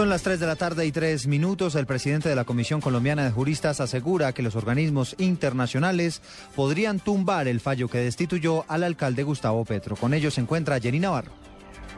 Son las 3 de la tarde y 3 minutos. El presidente de la Comisión Colombiana de Juristas asegura que los organismos internacionales podrían tumbar el fallo que destituyó al alcalde Gustavo Petro. Con ello se encuentra Jenny Navarro.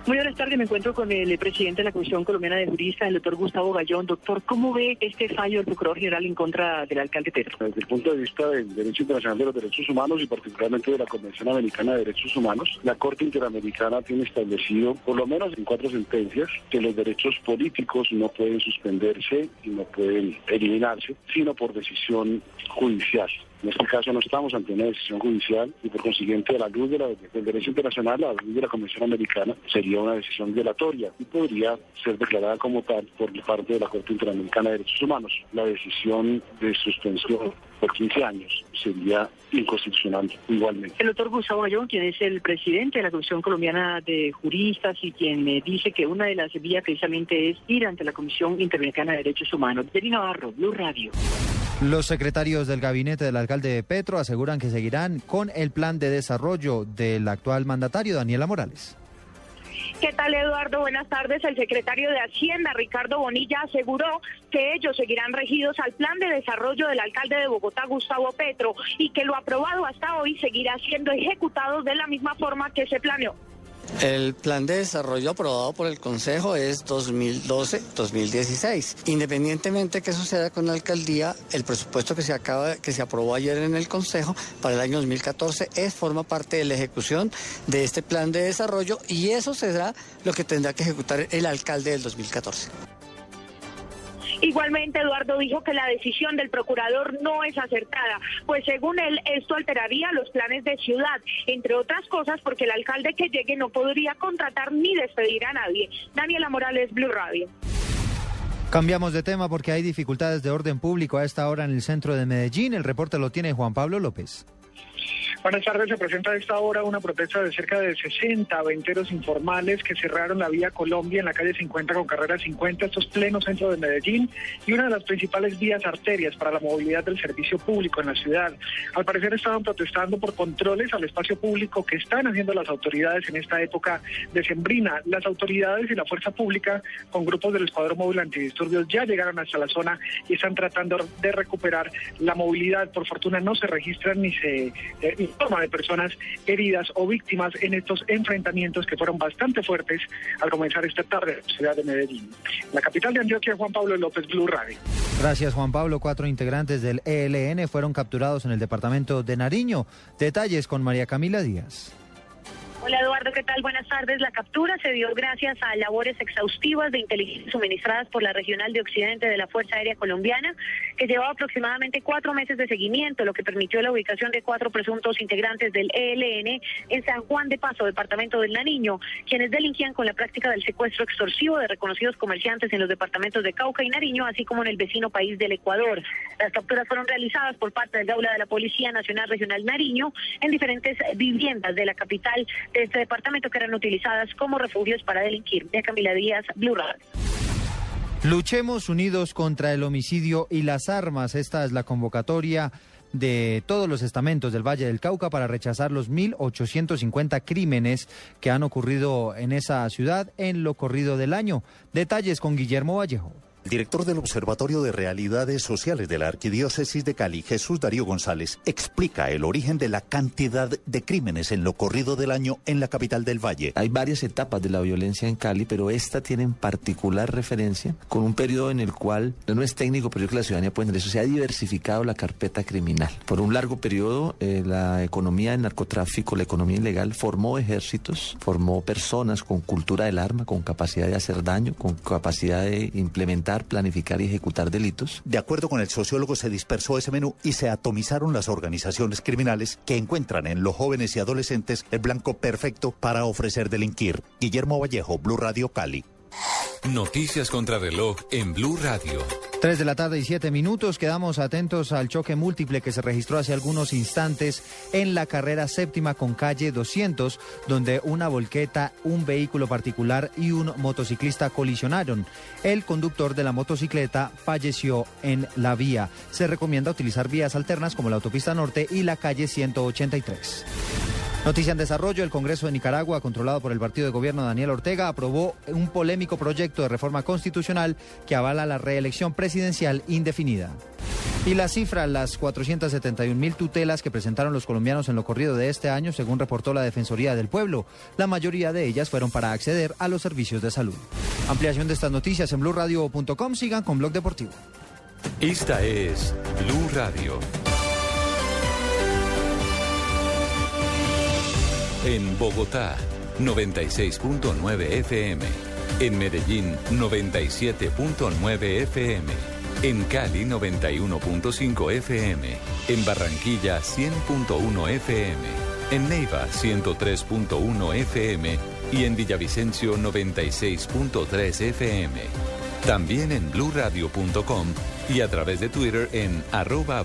Muy buenas tardes, me encuentro con el presidente de la Comisión Colombiana de Juristas, el doctor Gustavo Gallón. Doctor, ¿cómo ve este fallo del Procurador General en contra del alcalde Petro? Desde el punto de vista del derecho internacional de los derechos humanos y particularmente de la Convención Americana de Derechos Humanos, la Corte Interamericana tiene establecido, por lo menos en cuatro sentencias, que los derechos políticos no pueden suspenderse y no pueden eliminarse, sino por decisión judicial. En este caso no estamos ante una decisión judicial y por consiguiente a la luz de la, del derecho internacional, a la luz de la Convención Americana, sería una decisión violatoria y podría ser declarada como tal por parte de la Corte Interamericana de Derechos Humanos. La decisión de suspensión por 15 años sería inconstitucional igualmente. El doctor Gustavo Ayón, quien es el presidente de la Comisión Colombiana de Juristas y quien me dice que una de las vías precisamente es ir ante la Comisión Interamericana de Derechos Humanos. Deri Navarro, Blue Radio. Los secretarios del gabinete del alcalde Petro aseguran que seguirán con el plan de desarrollo del actual mandatario Daniela Morales. ¿Qué tal, Eduardo? Buenas tardes. El secretario de Hacienda, Ricardo Bonilla, aseguró que ellos seguirán regidos al plan de desarrollo del alcalde de Bogotá, Gustavo Petro, y que lo aprobado hasta hoy seguirá siendo ejecutado de la misma forma que se planeó. El plan de desarrollo aprobado por el Consejo es 2012-2016. Independientemente de qué suceda con la alcaldía, el presupuesto que se acaba que se aprobó ayer en el Consejo para el año 2014 es forma parte de la ejecución de este plan de desarrollo y eso será lo que tendrá que ejecutar el alcalde del 2014. Igualmente, Eduardo dijo que la decisión del procurador no es acertada, pues según él esto alteraría los planes de ciudad, entre otras cosas porque el alcalde que llegue no podría contratar ni despedir a nadie. Daniela Morales, Blue Radio. Cambiamos de tema porque hay dificultades de orden público a esta hora en el centro de Medellín. El reporte lo tiene Juan Pablo López. Buenas tardes. Se presenta a esta hora una protesta de cerca de 60 venteros informales que cerraron la vía Colombia en la calle 50 con carrera 50. Esto es pleno centro de Medellín y una de las principales vías arterias para la movilidad del servicio público en la ciudad. Al parecer estaban protestando por controles al espacio público que están haciendo las autoridades en esta época decembrina. Las autoridades y la fuerza pública con grupos del Escuadrón Móvil Antidisturbios ya llegaron hasta la zona y están tratando de recuperar la movilidad. Por fortuna no se registran ni se eh, informa de personas heridas o víctimas en estos enfrentamientos que fueron bastante fuertes al comenzar esta tarde en la ciudad de Medellín. La capital de Antioquia, Juan Pablo López, Blue Radio. Gracias, Juan Pablo. Cuatro integrantes del ELN fueron capturados en el departamento de Nariño. Detalles con María Camila Díaz. Hola Eduardo, ¿qué tal? Buenas tardes. La captura se dio gracias a labores exhaustivas de inteligencia suministradas por la Regional de Occidente de la Fuerza Aérea Colombiana, que llevaba aproximadamente cuatro meses de seguimiento, lo que permitió la ubicación de cuatro presuntos integrantes del ELN en San Juan de Paso, departamento del Nariño, quienes delinquían con la práctica del secuestro extorsivo de reconocidos comerciantes en los departamentos de Cauca y Nariño, así como en el vecino país del Ecuador. Las capturas fueron realizadas por parte del Gaula de la Policía Nacional Regional Nariño en diferentes viviendas de la capital de este departamento que eran utilizadas como refugios para delinquir. De Camila Díaz, Blue. Luchemos unidos contra el homicidio y las armas. Esta es la convocatoria de todos los estamentos del Valle del Cauca para rechazar los 1.850 crímenes que han ocurrido en esa ciudad en lo corrido del año. Detalles con Guillermo Vallejo. Director del Observatorio de Realidades Sociales de la Arquidiócesis de Cali, Jesús Darío González, explica el origen de la cantidad de crímenes en lo corrido del año en la capital del Valle. Hay varias etapas de la violencia en Cali, pero esta tiene en particular referencia con un periodo en el cual, no es técnico, pero yo creo que la ciudadanía puede entender eso, se ha diversificado la carpeta criminal. Por un largo periodo, eh, la economía del narcotráfico, la economía ilegal, formó ejércitos, formó personas con cultura del arma, con capacidad de hacer daño, con capacidad de implementar planificar y ejecutar delitos. De acuerdo con el sociólogo, se dispersó ese menú y se atomizaron las organizaciones criminales que encuentran en los jóvenes y adolescentes el blanco perfecto para ofrecer delinquir. Guillermo Vallejo, Blue Radio Cali. Noticias contra reloj en Blue Radio. 3 de la tarde y 7 minutos. Quedamos atentos al choque múltiple que se registró hace algunos instantes en la carrera séptima con calle 200, donde una volqueta, un vehículo particular y un motociclista colisionaron. El conductor de la motocicleta falleció en la vía. Se recomienda utilizar vías alternas como la autopista norte y la calle 183. Noticia en desarrollo, el Congreso de Nicaragua, controlado por el partido de gobierno Daniel Ortega, aprobó un polémico proyecto de reforma constitucional que avala la reelección presidencial indefinida. Y la cifra, las 471 mil tutelas que presentaron los colombianos en lo corrido de este año, según reportó la Defensoría del Pueblo. La mayoría de ellas fueron para acceder a los servicios de salud. Ampliación de estas noticias en blurradio.com. Sigan con Blog Deportivo. Esta es Blue Radio. En Bogotá, 96.9 FM. En Medellín, 97.9 FM. En Cali, 91.5 FM. En Barranquilla, 100.1 FM. En Neiva, 103.1 FM. Y en Villavicencio, 96.3 FM. También en bluradio.com y a través de Twitter en arroba.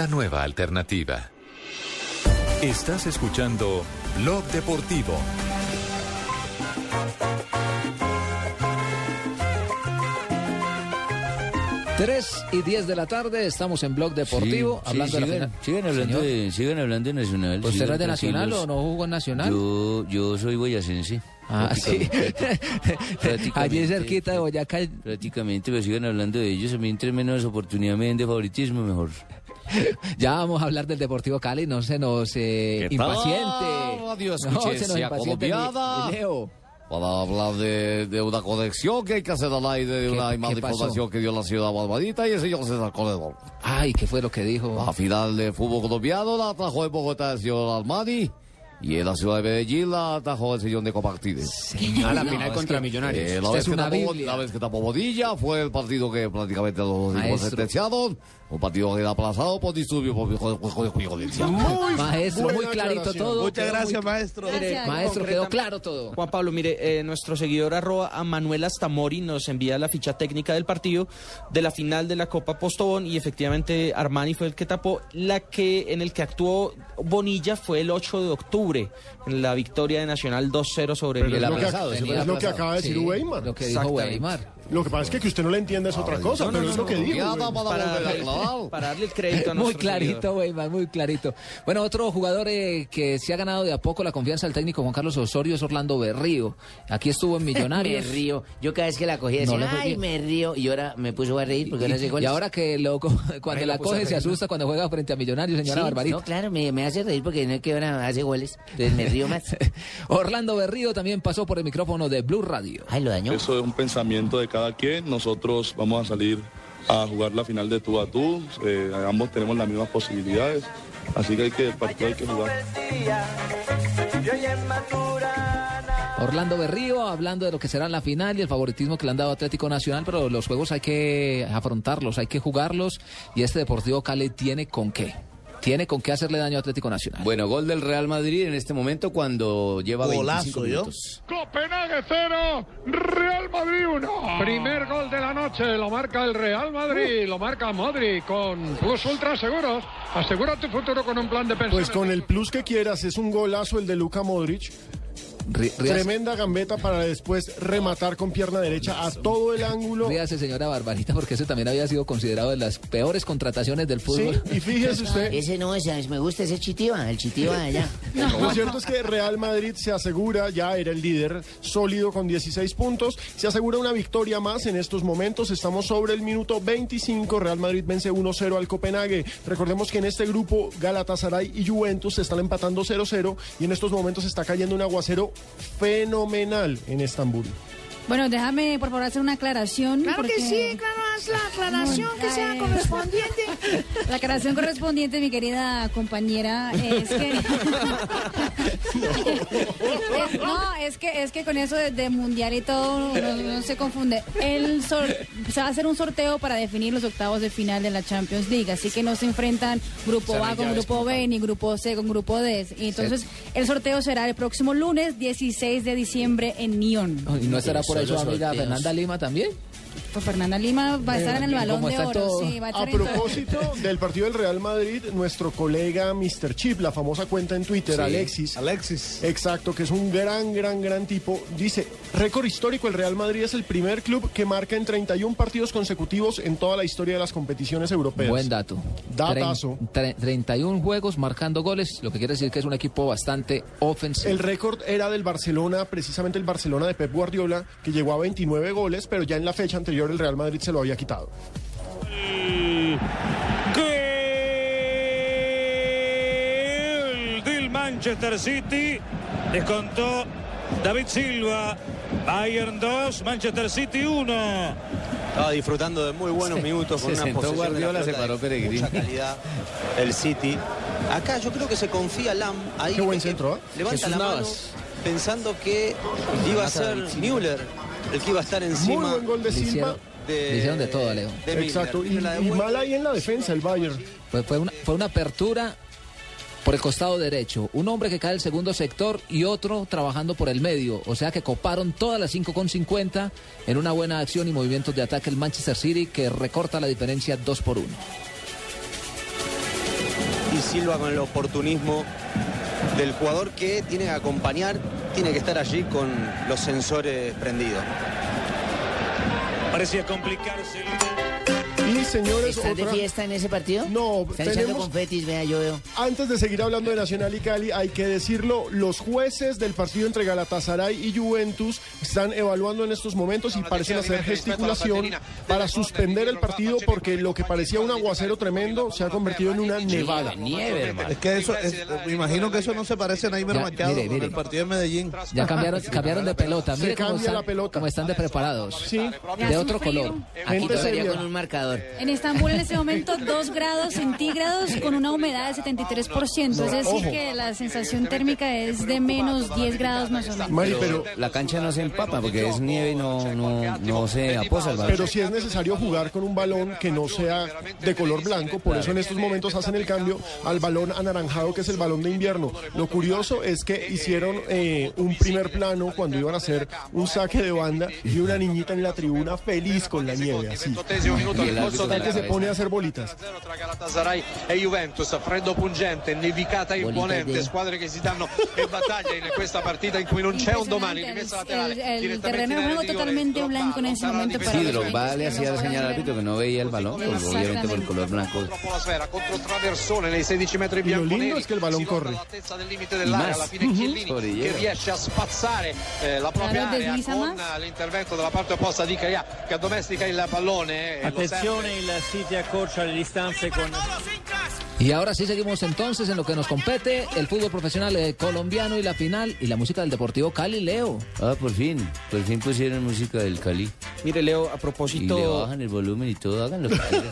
La nueva alternativa. Estás escuchando Blog Deportivo. Tres y 10 de la tarde, estamos en Blog Deportivo, Sí, hablando sí, de la sigan, final. sigan hablando de, sigan hablando de Nacional. ¿Usted sigan no es de Nacional o no jugó en Nacional? Yo, yo soy boyacense. Ah, sí. Allí cerquita de Boyacá. Prácticamente, pero sigan hablando de ellos. A mí entre menos oportunidad me den de favoritismo, mejor. Ya vamos a hablar del Deportivo Cali, no se nos eh, impaciente. Radio no, se nos impaciente ni- colombiana. ni Leo. Para hablar de, de una conexión que hay que hacer al aire de ¿Qué- una información que dio la ciudad Barbarita y el señor César Corredor. Ay, ¿qué fue lo que dijo? La final de fútbol colombiano la atajó en Bogotá el señor Armani y en la ciudad de Medellín la atajó el señor Neco Martínez. A la final contra Millonarios. Eh, la, vez es que una tapó, la vez que tapó Bodilla fue el partido que prácticamente los dos equipos Maestro. sentenciaron. Un partido que era aplazado por disturbio por violencia. Maestro, muy clarito todo. Muchas Quedó gracias, muy- maestro. Mire, maestro, quedó claro todo. Juan Pablo, mire, eh, nuestro seguidor arroba a Manuel Astamori nos envía la ficha técnica del partido de la final de la Copa Postobón y efectivamente Armani fue el que tapó. La que en el que actuó Bonilla fue el 8 de octubre en la victoria de Nacional 2-0 sobre Pero es Villa lo que, Aplazado. es lo que acaba de decir Sí, Weimar. lo que dijo. Weimar. Lo que pasa es que, que usted no le entiende es otra cosa, no, pero no, es no, lo que no, Weimar. para darle- para darle el crédito a Muy clarito. Weimar, muy clarito. Bueno, otro jugador eh, que se ha ganado de a poco la confianza del técnico Juan Carlos Osorio es Orlando Berrío. Aquí estuvo en Millonarios. me río. Yo cada vez que la cogía No decía, le fue ay, bien. me río. Y ahora me puso a reír porque ahora sé Y, cuál y es. ahora que lo, cuando Ahí la lo a coge se reír, ¿no? asusta cuando juega frente a Millonarios, señora Sí, Barbarita. No, claro, me, me hace reír porque no es que ahora hace goles. Entonces me río más. Orlando Berrío también pasó por el micrófono de Blue Radio. Ay, lo dañó. Eso es un pensamiento de cada quien. Nosotros vamos a salir a jugar la final de tú a tú. Eh, ambos tenemos las mismas posibilidades. Así que hay que, partido hay que jugar. Orlando Berrío hablando de lo que será la final y el favoritismo que le han dado Atlético Nacional, pero los juegos hay que afrontarlos, hay que jugarlos y este Deportivo Cali tiene con qué. Tiene con qué hacerle daño a Atlético Nacional. Bueno, gol del Real Madrid en este momento cuando lleva 25 minutos. Copenhague 0, Real Madrid 1. Primer gol de la noche, lo marca el Real Madrid, lo marca Modric con Plus Ultra Seguros. Asegura tu futuro con un plan de pensiones. Pues con el plus que quieras, es un golazo el de Luka Modric. Ríase. Tremenda gambeta para después rematar con pierna derecha a todo el ángulo. Ríase, señora Barbarita, porque ese también había sido considerado de las peores contrataciones del fútbol. y fíjese usted. Ese no, ese, me gusta ese chitiba, el chitiba de allá. Lo cierto es que Real Madrid se asegura, ya era el líder sólido con 16 puntos, se asegura una victoria más en estos momentos. Estamos sobre el minuto 25. Real Madrid vence 1-0 al Copenhague. Recordemos que en este grupo Galatasaray y Juventus se están empatando 0-0 y en estos momentos está cayendo un aguacero fenomenal en Estambul. Bueno, déjame por favor hacer una aclaración. Claro que sí, claro, das la aclaración que sea correspondiente? La aclaración correspondiente, mi querida compañera, es que... no, es que, es que con eso de, de mundial y todo no, no se confunde. El sor- se va a hacer un sorteo para definir los octavos de final de la Champions League, así que no se enfrentan grupo O sea, no A con grupo B ni grupo C con grupo D. Y entonces el sorteo será el próximo lunes 16 de diciembre en Nyon. ¿Y no estará por los amiga sorteos. Fernanda Lima también? Pues Fernanda Lima va a estar en el balón de oro. todo- Sí, va a A estar en todo. propósito del partido del Real Madrid, nuestro colega Mr. Chip, la famosa cuenta en Twitter, Sí. Alexis. Alexis. Exacto, que es un gran, gran, gran tipo. Dice, récord histórico, el Real Madrid es el primer club que marca en 31 partidos consecutivos en toda la historia de las competiciones europeas. Buen dato. Datazo. Trein- tre- 31 juegos marcando goles, lo que quiere decir que es un equipo bastante ofensivo. El récord era del Barcelona, precisamente el Barcelona de Pep Guardiola, que llegó a 29 goles, pero ya en la fecha anterior el Real Madrid se lo había quitado. Gol del Manchester City. Descontó David Silva. Bayern 2, Manchester City 1. Estaba disfrutando de muy buenos minutos con se una sentó posesión de la Guardiola, se paró de. Mucha calidad el City. Acá yo creo que se confía Lam. Ahí Qué buen centro, ¿eh? Levanta Jesús la mano Navas. pensando que iba a ser Müller el que iba a estar encima. Muy buen gol de Silva. hicieron, le hicieron de todo, Leo. de. Exacto, y, y mal ahí en la defensa el Bayern. Fue, fue una, fue una apertura por el costado derecho. Un hombre que cae del segundo sector y otro trabajando por el medio. O sea que coparon todas las 5 con 50 en una buena acción y movimientos de ataque el Manchester City que recorta la diferencia 2 por 1. y Silva con el oportunismo del jugador que tiene que acompañar, tiene que estar allí con los sensores prendidos. Parecía complicarse. Y señores, ¿Están de fiesta en ese partido? No, Están echando tenemos- confetis, vea, yo veo. Antes de seguir hablando de Nacional y Cali, hay que decirlo, los jueces del partido entre Galatasaray y Juventus están evaluando en estos momentos y parecen hacer gesticulación para suspender el partido porque lo que parecía un aguacero tremendo se ha convertido en una nevada. Es que eso, es- me imagino que eso no se parece a Naimer Ya, Machado mire, mire. el partido de Medellín. Ya cambiaron, cambiaron de pelota. Se Mire cómo cambia están, la pelota. cómo están de preparados. Sí. De otro color. Aquí seria. con un marcador. En Estambul en este momento 2 grados centígrados con una humedad del 73%. es decir, ojo. que la sensación térmica es de menos 10 grados más o menos. Mari, pero, La cancha no se empapa porque es nieve y no, no, no se aposa el balón. pero sí es necesario jugar con un balón que no sea de color blanco, por eso en estos momentos hacen el cambio al balón anaranjado que es el balón de invierno. Lo curioso es que hicieron eh, un primer plano cuando iban a hacer un saque de banda y una niñita en la tribuna feliz con la nieve, así. Y el que se pone a hacer bolitas. tra Galatasaray e Juventus, freddo pungente, nevicata imponente, de- squadre che si danno in battaglia in questa partita in cui non c'è un domani, rimessa El, laterale, el terreno in de juego totalmente blanco en ese momento para Sí, Drogba le hacía señal al árbitro que no veía el balón, pues, obviamente por el color blanco. Contro traversone nei 16 metri Y lo lindo bianconeri es que el balón corre. all'altezza del limite dell'area alla fine Chiellini che riesce a spazzare eh, la propria area con l'intervento della parte opposta di Caia che addomestica il pallone e Attenzione, il City accorcia le distanze con Y ahora sí seguimos entonces en lo que nos compete, el fútbol profesional eh, colombiano y la final y la música del Deportivo Cali, Leo. Ah, por fin, por fin pusieron música del Cali. Mire, Leo, a Y le propósito, bajan el volumen y todo, hagan lo que quieran.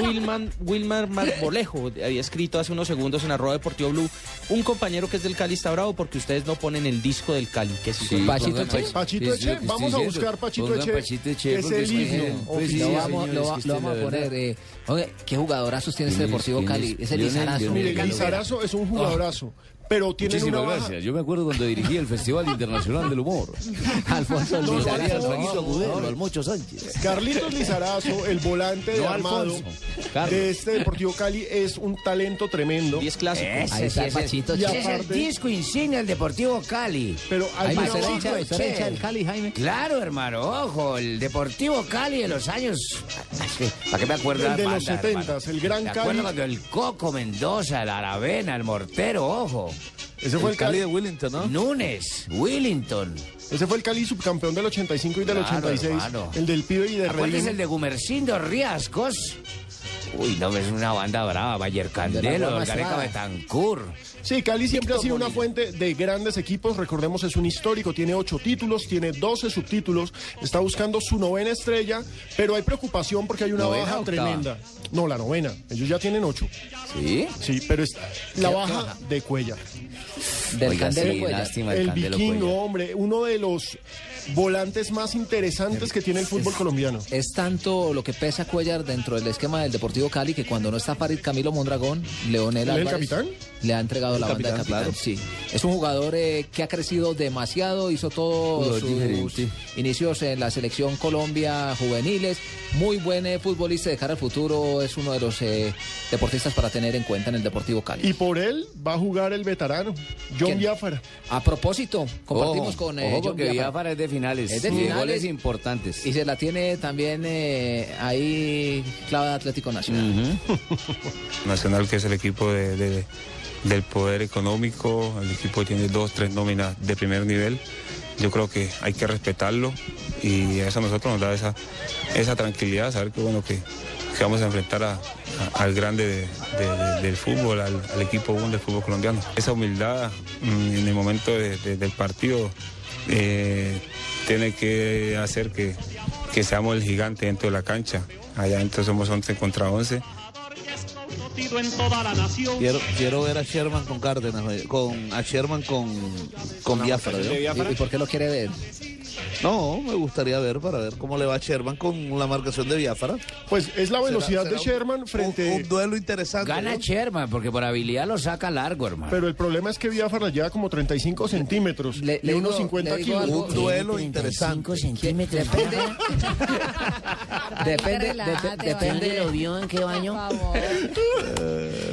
Wilman, Wilmar Marbolejo había escrito hace unos segundos en arroba deportivo blue, un compañero que es del Cali está bravo porque ustedes no ponen el disco del Cali, que es Sí, Pachito pongan Che. Pach- Pachito Eche, vamos a diciendo. buscar Pachito Eche, Pachito Eche, es el himno pues sí, lo oficial. vamos, lo, lo a poner. eh, oye, qué jugadorazos tiene este ¿Quién es? Cali. Es el Lizarazo. Mire, Lizarazo es un jugadorazo, pero tienen Muchísimas una baja. gracias. Yo me acuerdo cuando dirigí el Festival Internacional del Humor. Alfonso no, Agudelo, no. al Mocho Sánchez. Carlitos Lizarazo, el volante de No, armado de este Deportivo Cali, es un talento tremendo. 10 clásicos. Eh, Eh, Ese, Pachito Y ese es el aparte- disco insignia del Deportivo Cali. Pero hay Jaime, una ¿será baja. hincha, del Cali, Jaime? Claro, hermano, ojo, el Deportivo Cali de los años... ¿Para qué me acuerdo El las de los bandas, 70s, hermano? el Gran Me Cali. acuerdo cuando el Coco Mendoza, el Aravena, el Mortero, ojo. Ese fue el Cali Cali, de Willington, ¿no? Núñez, Willington. Ese fue el Cali subcampeón del 85 y del Claro, 86, hermano. el del pibe y de Acuérdese Redín. el de Gumercindo Riascos. Uy, no, es una banda brava. Bayer Candelo, Gareca. Betancur. Sí, Cali siempre ha sido una fuente de grandes equipos. Recordemos, es un histórico, tiene ocho títulos, tiene 12 subtítulos, está buscando su novena estrella, pero hay preocupación porque hay una ¿Novena baja tremenda. No, la novena. Ellos ya tienen ocho. ¿Sí? Sí, pero es la ¿Qué baja baja? de Cuellar. Del Oiga, Candelo sí, Cuellar. lástima el El Candelo vikingo, Cuellar. hombre, uno de los volantes más interesantes que tiene el fútbol colombiano. Es tanto lo que pesa Cuellar dentro del esquema del Deportivo Cali que cuando no está Farid Camilo Mondragón, Leonel ¿Él es el Álvarez capitán? le ha entregado El la banda de capitán, claro. Sí, es un jugador eh, que ha crecido demasiado, hizo todos sus diferente. inicios en la selección Colombia juveniles, muy buen eh, futbolista de cara al futuro, es uno de los eh, deportistas para tener en cuenta en el Deportivo Cali. Y por él va a jugar el veterano, John ¿Quién? Biafara. A propósito, compartimos Ojo, con eh, ojo John Biafara. Biafara es de finales. Es de y de finales. goles importantes. Y se la tiene también eh, ahí clavada Atlético Nacional. Nacional, que es el equipo de- de- del poder económico, el equipo tiene dos, tres nóminas de primer nivel. Yo creo que hay que respetarlo y eso a nosotros nos da esa, esa tranquilidad, saber que bueno que, que vamos a enfrentar a- a- al grande de- de- de- del fútbol, al, al equipo 1 del fútbol colombiano. Esa humildad mm, en el momento de- de- del partido eh, tiene que hacer que, que seamos el gigante dentro de la cancha. Allá adentro somos 11 contra 11. Quiero, quiero ver a Sherman con Cárdenas, eh, con, a Sherman con, con Biafra. ¿no? ¿Y, y por qué lo quiere ver? No, me gustaría ver para ver cómo le va a Sherman con la marcación de Biafra. Pues es la velocidad Será- de un- Sherman frente... Un, un duelo interesante. Gana ¿no? Sherman, porque por habilidad lo saca largo, hermano. Pero el problema es que Biafara lleva como 35 centímetros Le- y unos digo- 50 le digo kilos. algo. Un duelo interesante. centímetros. Depende, depende, ¿Dónde lo vio? ¿En qué baño? Por favor.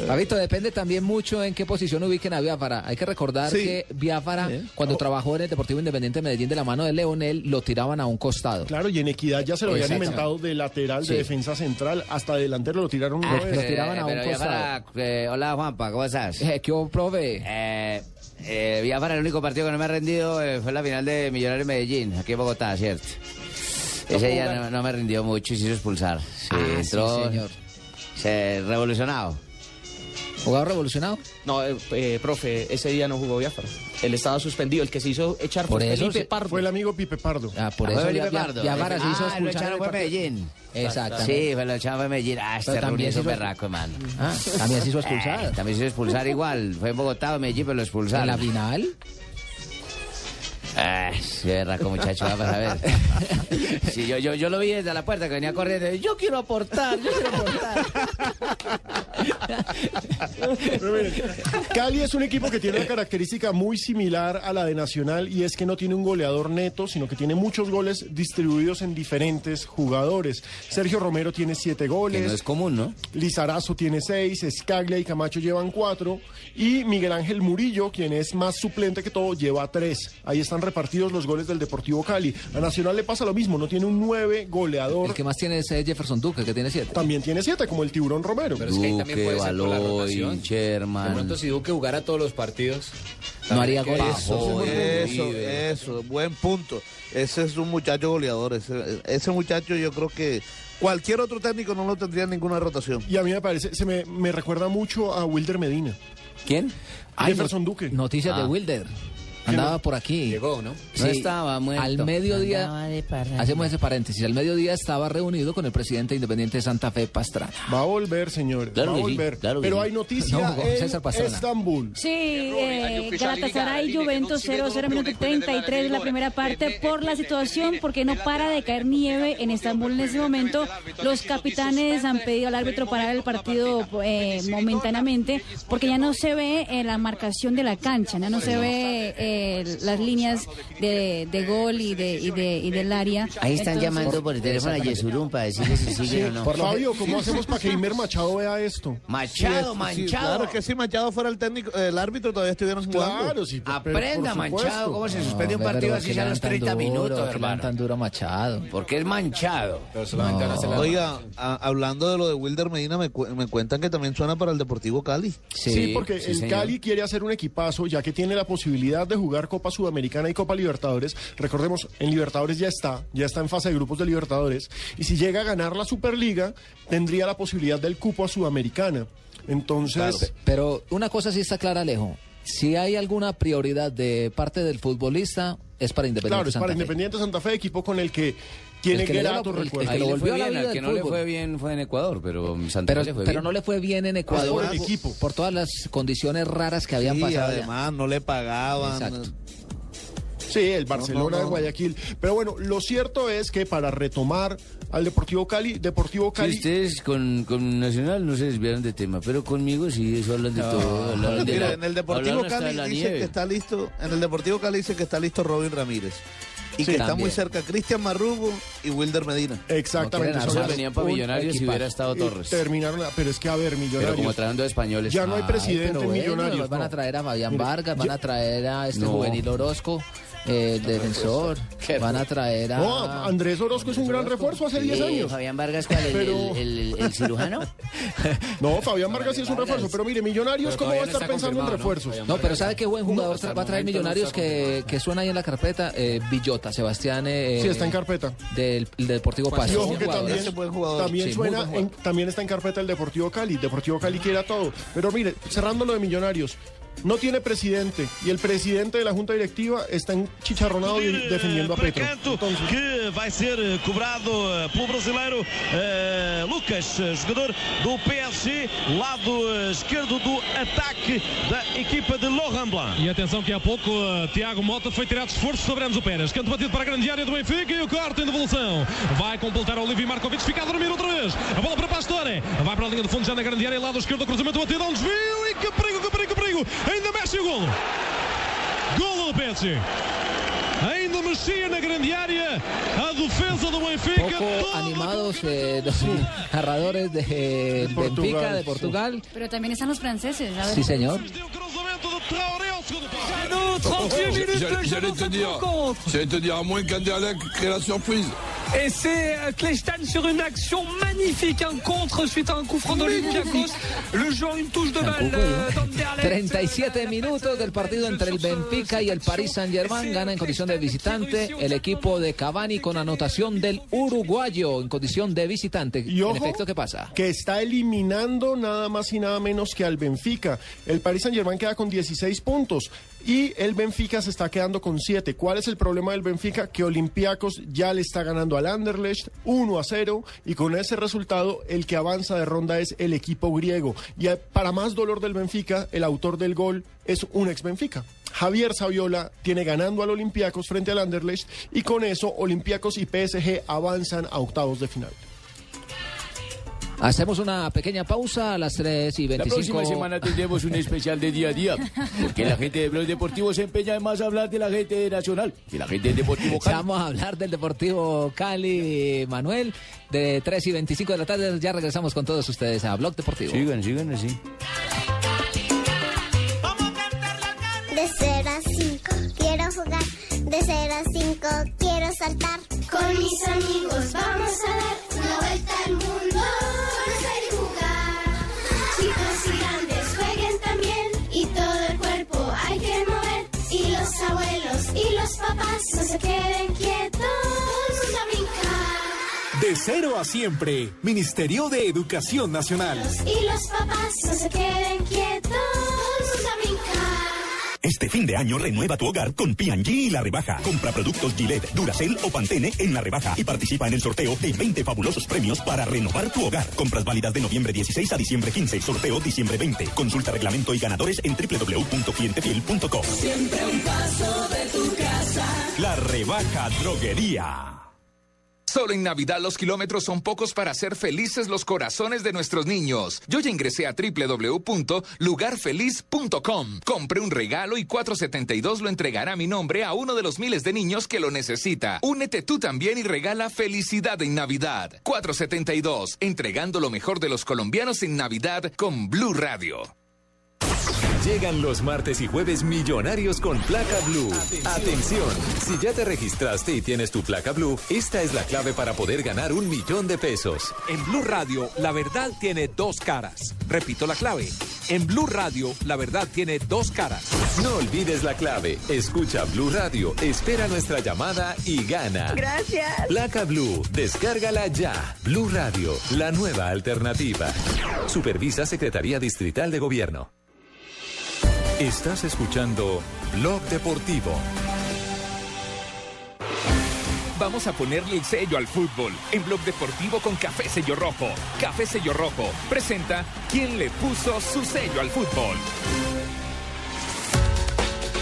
Fabito, depende también mucho en qué posición ubiquen a Biafara. Hay que recordar Sí. que Biafara, cuando trabajó en el Deportivo Independiente de Medellín de la mano de Leonel, lo tiraban a un costado. Claro, y en Equidad ya se lo habían inventado de lateral, Sí. de defensa central, hasta delantero lo tiraron una Ah, vez. lo tiraban a un pero Biafara, eh, hola Juanpa, ¿cómo estás? Eh, ¿Qué hubo, profe? Eh, eh, Biafara, el único partido que no me ha rendido eh, fue la final de Millonarios Medellín, aquí en Bogotá, ¿cierto? Ese día no, no me rindió mucho y se hizo expulsar. Sí, Ah, sí, entró señor. se revolucionado. ¿Jugador revolucionado? No, eh, eh, profe, ese día no jugó Biafra. Él estaba suspendido. El que se hizo echar Por fue eso Felipe Pardo. Fue el amigo Pipe Pardo. Ah, por Ah, eso fue Felipe Pardo. Biafara se hizo Ah, lo expulsar. echaron fue. Medellín. Exactamente. Sí, fue lo echaron fue Medellín. Ah, este también Rubio es un berraco, hermano. Ah, también se hizo expulsar. Eh, también se hizo expulsar igual. Fue en Bogotá o Medellín, pero lo expulsaron. ¿En la final? Ah, qué berraco, muchacho, vamos a ver. Sí, yo, yo, yo lo vi desde la puerta que venía corriendo. Yo quiero aportar, yo quiero aportar. Pero miren, Cali es un equipo que tiene una característica muy similar a la de Nacional y es que no tiene un goleador neto, sino que tiene muchos goles distribuidos en diferentes jugadores. Sergio Romero tiene siete Que goles. no es común, ¿no? Lizarazo tiene seis, Escaglia y Camacho llevan cuatro y Miguel Ángel Murillo, quien es más suplente que todo, lleva tres. Ahí están repartidos los goles del Deportivo Cali. A Nacional le pasa lo mismo, no tiene un nueve goleador. El que más tiene es eh, Jefferson Duque, que tiene siete. También tiene siete, como el Tiburón Romero. Pero es que ahí también Duque, puede ser por la Baloy, rotación. De Sherman. pronto si Duque jugara todos los partidos, No haría goles. que- Pajo, Eso, eso, buen punto. Ese es un muchacho goleador. Ese, ese muchacho yo creo que cualquier otro técnico no lo tendría en ninguna rotación. Y a mí me parece, se me, me recuerda mucho a Wilder Medina. ¿Quién? Jefferson Duque. Noticias de Ah. Wilder. Andaba por aquí. llegó, ¿no? No estaba muerto. Al mediodía, de hacemos ese paréntesis, al mediodía estaba reunido con el presidente independiente de Santa Fe, Pastrana. Va a volver, señores. Claro va a sí, volver. claro Pero sí. hay noticia No, en César Pastrana. Estambul. Sí, eh, Galatasaray Juventus 0-0 minuto 33 la primera parte por la situación porque no para de caer nieve en Estambul en ese momento. Los capitanes han pedido al árbitro parar el partido eh, momentáneamente porque ya no se ve en la marcación de la cancha, ya no se ve las líneas de, de gol y de y de y del área. Ahí están Entonces- llamando por el teléfono a Yesurum para decirle si siguen o no. Por Fabio, ¿cómo hacemos para que Imer Machado vea esto? Machado, Sí, Manchado. claro, que si Machado fuera el técnico, el árbitro todavía estuvieran jugando. Claro, sí. Aprenda. Manchado, cómo se suspende un No, partido así que sea a le los dan tan 30 duro, minutos, hermano. tan duro Machado. Porque es manchado. Pero solamente la- Oiga, a- hablando de lo de Wilder Medina, me, cu- me cuentan que también suena para el Deportivo Cali. Sí, porque sí, el señor. Cali quiere hacer un equipazo, ya que tiene la posibilidad de jugar Copa Sudamericana y Copa Libertadores. Recordemos, en Libertadores ya está, ya está en fase de grupos de Libertadores. Y si llega a ganar la Superliga, tendría la posibilidad del cupo a Sudamericana. Entonces, Pero una cosa sí está clara, Alejo. Si hay alguna prioridad de parte del futbolista, es para Independiente claro, es Santa para Fe. Independiente Santa Fe, equipo con el que tiene El que le el- el que Ahí lo le fue volvió a la bien, vida al que no le fue bien fue en Ecuador, pero Santa Pero, Fe le fue pero bien. no le fue bien en Ecuador por, por todas las condiciones raras que habían Sí, pasado. allá. además no le pagaban. Exacto. Sí, el Barcelona No, no, de. Guayaquil. Pero bueno, lo cierto es que para retomar al Deportivo Cali, Deportivo Cali... ustedes con, con Nacional no se desviaron de tema, pero conmigo sí, eso hablan de todo. de Mira, la- en el Deportivo Cali dice que está listo, en el Deportivo Cali dice que está listo Robin Ramírez. Y Sí, que está también. muy cerca Cristian Marrugo y Wilder Medina. Exactamente. No, son venían para Millonarios si equipazo. hubiera estado Y Torres. Terminaron, pero es que a ver, Pero Millonarios. como traen dos españoles. Ya no hay Ay, presidente Pero en bueno, Millonarios. van a traer a Fabián Vargas, van a traer a este No. juvenil Orozco, eh, el defensor, van a traer a... No, Andrés Orozco es un gran refuerzo hace 10 Eh, años. Fabián Vargas, ¿cuál? ¿El, Pero- el, el- el cirujano? No, Fabián Vargas sí es un refuerzo, pero mire, Millonarios, ¿cómo va a estar pensando en refuerzos? No, pero ¿sabe qué buen jugador va a traer Millonarios que, que suena ahí en la carpeta? Eh, Villota, Sebastián. eh, Sí, está en carpeta. Del, del Deportivo Y Pasto. ojo que también, también Sí, suena, buen jugador. en- también está en carpeta el Deportivo Cali. Deportivo Cali quiere a todo. Pero mire, cerrando lo de Millonarios, no tiene presidente y el presidente de la junta directiva está enchicharronado y defendiendo a Petro. Entonces, que vai ser eh, cobrado eh, pelo brasileiro eh, Lucas, eh, jogador do PSG, lado esquerdo do ataque da equipa de Laurent Blanc. E atenção que há pouco Tiago Mota foi tirado de esforço sobre Enzo Pérez. Canto batido para a grande área do Benfica e o corte em devolução. Vai completar Olívio Markovic, fica a dormir outra vez. A bola para Pastore. Vai para a linha de fundo já na grande área, lado esquerdo, cruzamento batido, um desvio e que perigo, que perigo, que perigo. Ainda mexe o golo. Golo do PSG. Ainda mexia na grande área a defesa do Benfica. Poco animados eh, los narradores de Benfica, de Portugal. Pero también están los franceses. ver. Sí, señor. J'allais j'allais te dire, j'allais te dire, à moins qu'Anderlecht crée la surprise. Et c'est euh, Klestan sur une action magnifique, un contre suite à un coup franc d'Olympiakos. Le joueur une touche de balle euh, d'Anderlecht. 37 minutos del partido entre el Benfica y el Paris Saint-Germain. Gana en condición de visitante el equipo de Cavani con anotación del uruguayo en condición de visitante. Y ojo, en efecto, ¿qué pasa? que está eliminando nada más y nada menos que al Benfica. El Paris Saint Germain queda con 16 puntos y el Benfica se está quedando con 7. ¿Cuál es el problema del Benfica? Que Olympiacos ya le está ganando al Anderlecht 1 a 0 y con ese resultado el que avanza de ronda es el equipo griego. Y eh, para más dolor del Benfica, el autor del gol es un ex Benfica. Javier Saviola tiene ganando al Olympiacos frente al Anderlecht y con eso Olympiacos y PSG avanzan a octavos de final. Hacemos una pequeña pausa a las 3 y La 25. próxima semana tendremos un especial de día a día, porque la gente de Blog Deportivo se empeña más a hablar de la gente de Nacional que la gente del Deportivo Cali. Vamos a hablar del Deportivo Cali, Manuel, de 3 y 25 de la tarde. Ya regresamos con todos ustedes a Blog Deportivo. Sigan, sigan así. De 0 a 5 quiero jugar. De 0 a 5 quiero saltar. Con mis amigos vamos a dar una vuelta al mundo. Papás no se queden quietos. A brincar. De cero a siempre, Ministerio de Educación Nacional. Y los papás no se queden quietos. Este fin de año renueva tu hogar con P&G y la rebaja. Compra productos Gillette, Duracell o Pantene en la rebaja y participa en el sorteo de 20 fabulosos premios para renovar tu hogar. Compras válidas de noviembre 16 a diciembre 15, sorteo diciembre 20. Consulta reglamento y ganadores en www.clientefiel.com. Siempre un paso de tu casa. La rebaja droguería. Solo en Navidad los kilómetros son pocos para hacer felices los corazones de nuestros niños. Yo ya ingresé a www.lugarfeliz.com. Compré un regalo y 472 lo entregará a mi nombre a uno de los miles de niños que lo necesita. Únete tú también y regala felicidad en Navidad. 472, entregando lo mejor de los colombianos en Navidad con Blue Radio. Llegan los martes y jueves millonarios con placa blue. Atención. Si ya te registraste y tienes tu placa blue, esta es la clave para poder ganar un millón de pesos. En Blue Radio, la verdad tiene dos caras. Repito la clave. En Blue Radio, la verdad tiene dos caras. No olvides la clave. Escucha Blue Radio, espera nuestra llamada y gana. Gracias. Placa Blue, descárgala ya. Blue Radio, la nueva alternativa. Supervisa Secretaría Distrital de Gobierno. Estás escuchando Blog Deportivo. Vamos a ponerle el sello al fútbol en Blog Deportivo con Café Sello Rojo. Café Sello Rojo presenta ¿Quién le puso su sello al fútbol?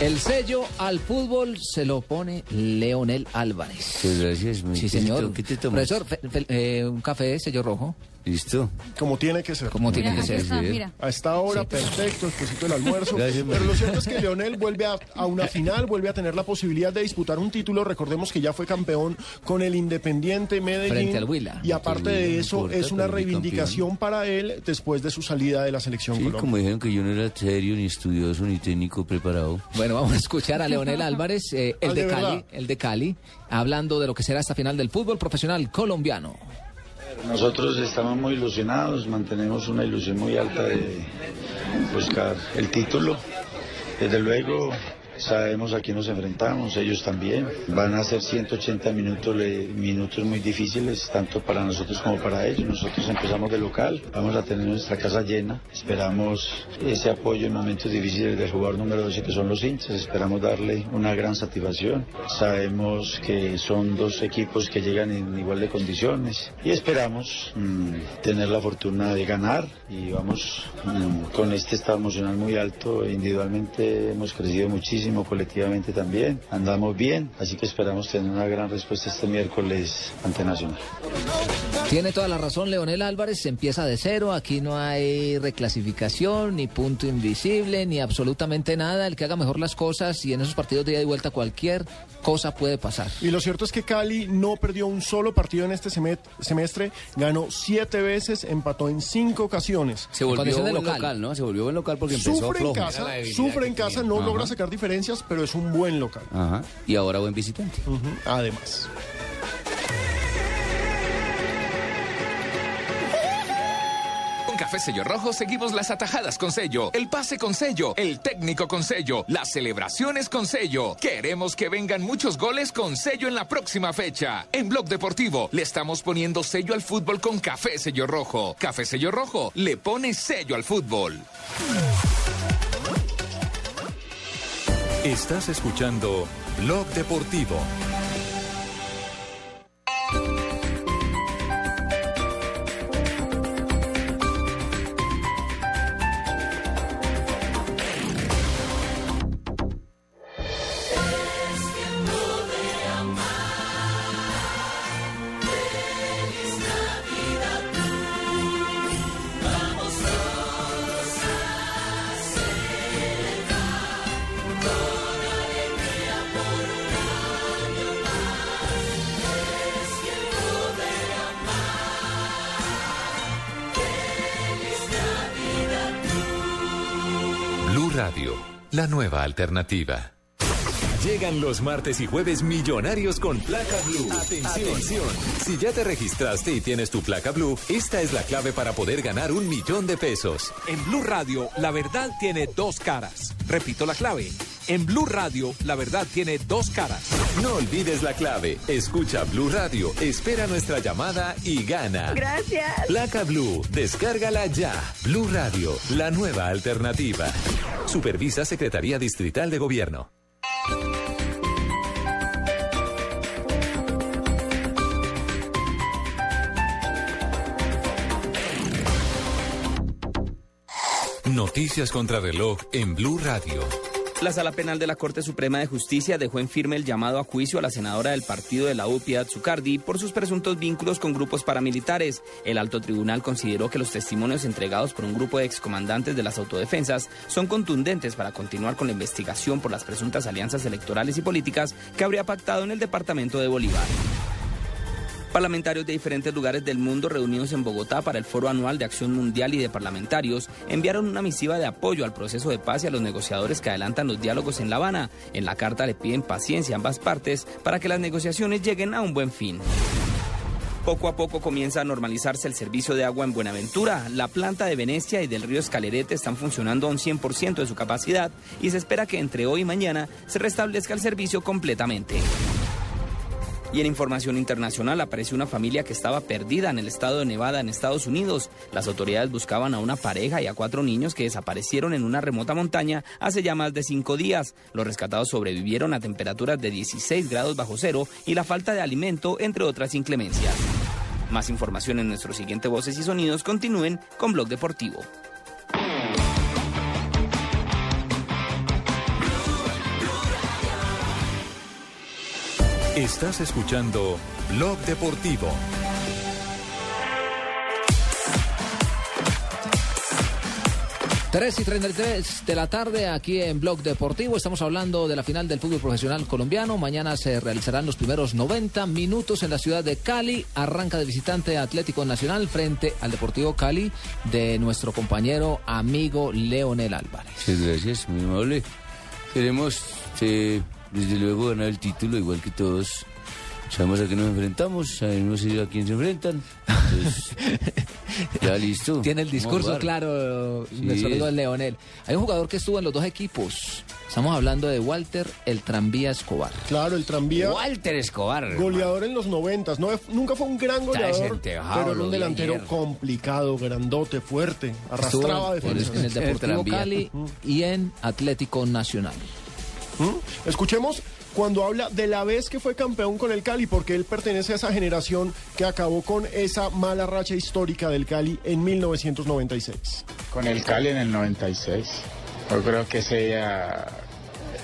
El sello al fútbol se lo pone Leonel Álvarez. Pues gracias, mi Sí, señor. ¿Qué te tomas? Profesor, fe- fe- eh, un café sello rojo. Listo. Como tiene que ser. Como tiene que ser. A esta hora, perfecto, después del almuerzo. Gracias, Pero lo cierto es que Leonel vuelve a, a una final, vuelve a tener la posibilidad de disputar un título. Recordemos que ya fue campeón con el Independiente Medellín. Frente al Huila. Y aparte de eso, importa, es una reivindicación para él después de su salida de la selección Sí, Colombia. como dijeron que yo no era serio, ni estudioso, ni técnico preparado. Bueno, vamos a escuchar a Leonel Álvarez, eh, el Al de de Cali, el de Cali, hablando de lo que será esta final del fútbol profesional colombiano. Nosotros estamos muy ilusionados, mantenemos una ilusión muy alta de buscar el título. Desde luego sabemos a quién nos enfrentamos, ellos también. Van a ser 180 minutos, minutos muy difíciles, tanto para nosotros como para ellos. Nosotros empezamos de local, vamos a tener nuestra casa llena. Esperamos ese apoyo en momentos difíciles del jugador número 12 que son los hinchas. Esperamos darle una gran satisfacción. Sabemos que son dos equipos que llegan en igual de condiciones y esperamos mm, tener la fortuna de ganar y vamos mm, con este estado emocional muy alto. Individualmente hemos crecido muchísimo, colectivamente también. Andamos bien, así que esperamos tener una gran respuesta este miércoles ante Nacional. Tiene toda la razón Leonel Álvarez, se empieza de cero, aquí no hay reclasificación, ni punto invisible, ni absolutamente nada. El que haga mejor las cosas y en esos partidos de ida y vuelta cualquier cosa puede pasar. Y lo cierto es que Cali no perdió un solo partido en este semestre, ganó siete veces, empató en cinco ocasiones. Se volvió buen local. ¿no? Se volvió buen local porque empezó Sufre en flojo. casa, sufre en casa, no Ajá. logra sacar diferencias, pero es un buen local. Ajá. Y ahora buen visitante. Además. Café Sello Rojo seguimos las atajadas con sello, el pase con sello, el técnico con sello, las celebraciones con sello. Queremos que vengan muchos goles con sello en la próxima fecha. En Blog Deportivo le estamos poniendo sello al fútbol con Café Sello Rojo. Café Sello Rojo le pone sello al fútbol. Estás escuchando Blog Deportivo. Nueva alternativa. Llegan los martes y jueves millonarios con placa blue. Atención. Si ya te registraste y tienes tu placa blue, esta es la clave para poder ganar un millón de pesos. En Blue Radio, la verdad tiene dos caras. Repito la clave. En Blue Radio, la verdad tiene dos caras. No olvides la clave. Escucha Blue Radio, espera nuestra llamada y gana. Gracias. Placa Blue, descárgala ya. Blue Radio, la nueva alternativa. Supervisa Secretaría Distrital de Gobierno. Noticias contra reloj en Blue Radio. La Sala Penal de la Corte Suprema de Justicia dejó en firme el llamado a juicio a la senadora del partido de la U, Piedad Zucardi, por sus presuntos vínculos con grupos paramilitares. El alto tribunal consideró que los testimonios entregados por un grupo de excomandantes de las autodefensas son contundentes para continuar con la investigación por las presuntas alianzas electorales y políticas que habría pactado en el departamento de Bolívar. Parlamentarios de diferentes lugares del mundo reunidos en Bogotá para el Foro Anual de Acción Mundial y de Parlamentarios enviaron una misiva de apoyo al proceso de paz y a los negociadores que adelantan los diálogos en La Habana. En la carta le piden paciencia a ambas partes para que las negociaciones lleguen a un buen fin. Poco a poco comienza a normalizarse el servicio de agua en Buenaventura. La planta de Venecia y del río Escalerete están funcionando a un 100% de su capacidad y se espera que entre hoy y mañana se restablezca el servicio completamente. Y en información internacional apareció una familia que estaba perdida en el estado de Nevada, en Estados Unidos. Las autoridades buscaban a una pareja y a cuatro niños que desaparecieron en una remota montaña hace ya más de cinco días. Los rescatados sobrevivieron a temperaturas de 16 grados bajo cero y la falta de alimento, entre otras inclemencias. Más información en nuestro siguiente Voces y Sonidos. Continúen con Blog Deportivo. Estás escuchando Blog Deportivo. Tres y 33 de la tarde aquí en Blog Deportivo. Estamos hablando de la final del fútbol profesional colombiano. Mañana se realizarán los primeros 90 minutos en la ciudad de Cali. Arranca de visitante Atlético Nacional frente al Deportivo Cali de nuestro compañero amigo Leonel Álvarez. Muchas gracias, muy amable. Queremos, eh, desde luego, ganar el título, igual que todos. Sabemos a qué nos enfrentamos, sabemos a quién se enfrentan. Entonces, ya listo. Tiene el discurso claro Sí. nuestro amigo Leonel. Hay un jugador que estuvo en los dos equipos. Estamos hablando de Walter el Tranvía Escobar. Claro, el tranvía. Walter Escobar. Goleador en los noventas. No, nunca fue un gran goleador, pero era un delantero complicado, grandote, fuerte. Arrastraba en, defensas. en el Deportivo. Cali y en Atlético Nacional. Escuchemos cuando habla de la vez que fue campeón con el Cali, porque él pertenece a esa generación que acabó con esa mala racha histórica del Cali en 1996. Con el Cali en el 96. Yo creo que ese día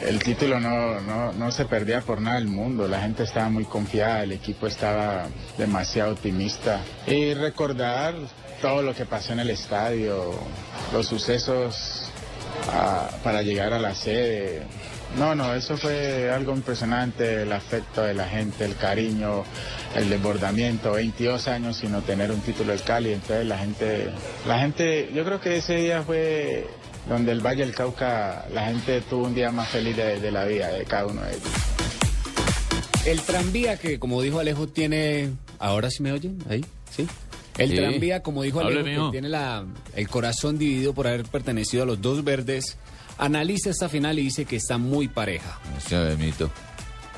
el título no, no, no se perdía por nada del mundo. La gente estaba muy confiada, el equipo estaba demasiado optimista. Y recordar todo lo que pasó en el estadio, los sucesos ah, para llegar a la sede. No, no, eso fue algo impresionante, el afecto de la gente, el cariño, el desbordamiento, 22 años sin obtener un título del Cali, entonces la gente, la gente, yo creo que ese día fue donde el Valle del Cauca, la gente tuvo un día más feliz de, de la vida de cada uno de ellos. El tranvía que, como dijo Alejo, tiene... ¿Ahora sí me oyen? ¿Ahí? ¿Sí? El Sí. tranvía, como dijo Alejo, que tiene la, el corazón dividido por haber pertenecido a los dos verdes, analiza esta final y dice que está muy pareja.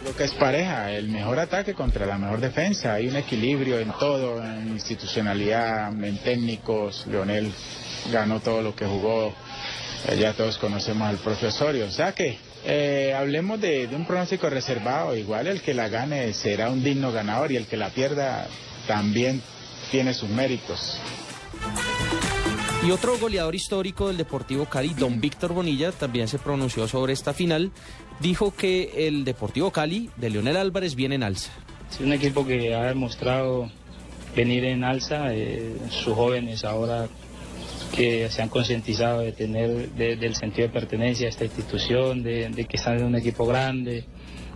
Lo que es pareja, el mejor ataque contra la mejor defensa, hay un equilibrio en todo, en institucionalidad, en técnicos, Leonel ganó todo lo que jugó, eh, ya todos conocemos al propio Osorio, o sea que eh, hablemos de, de un pronóstico reservado, igual el que la gane será un digno ganador y el que la pierda también tiene sus méritos. Y otro goleador histórico del Deportivo Cali, don Víctor Bonilla, también se pronunció sobre esta final. Dijo que el Deportivo Cali de Leonel Álvarez viene en alza. Es un equipo que ha demostrado venir en alza, eh, sus jóvenes ahora que se han concientizado de tener de- del sentido de pertenencia a esta institución, de, que están en un equipo grande,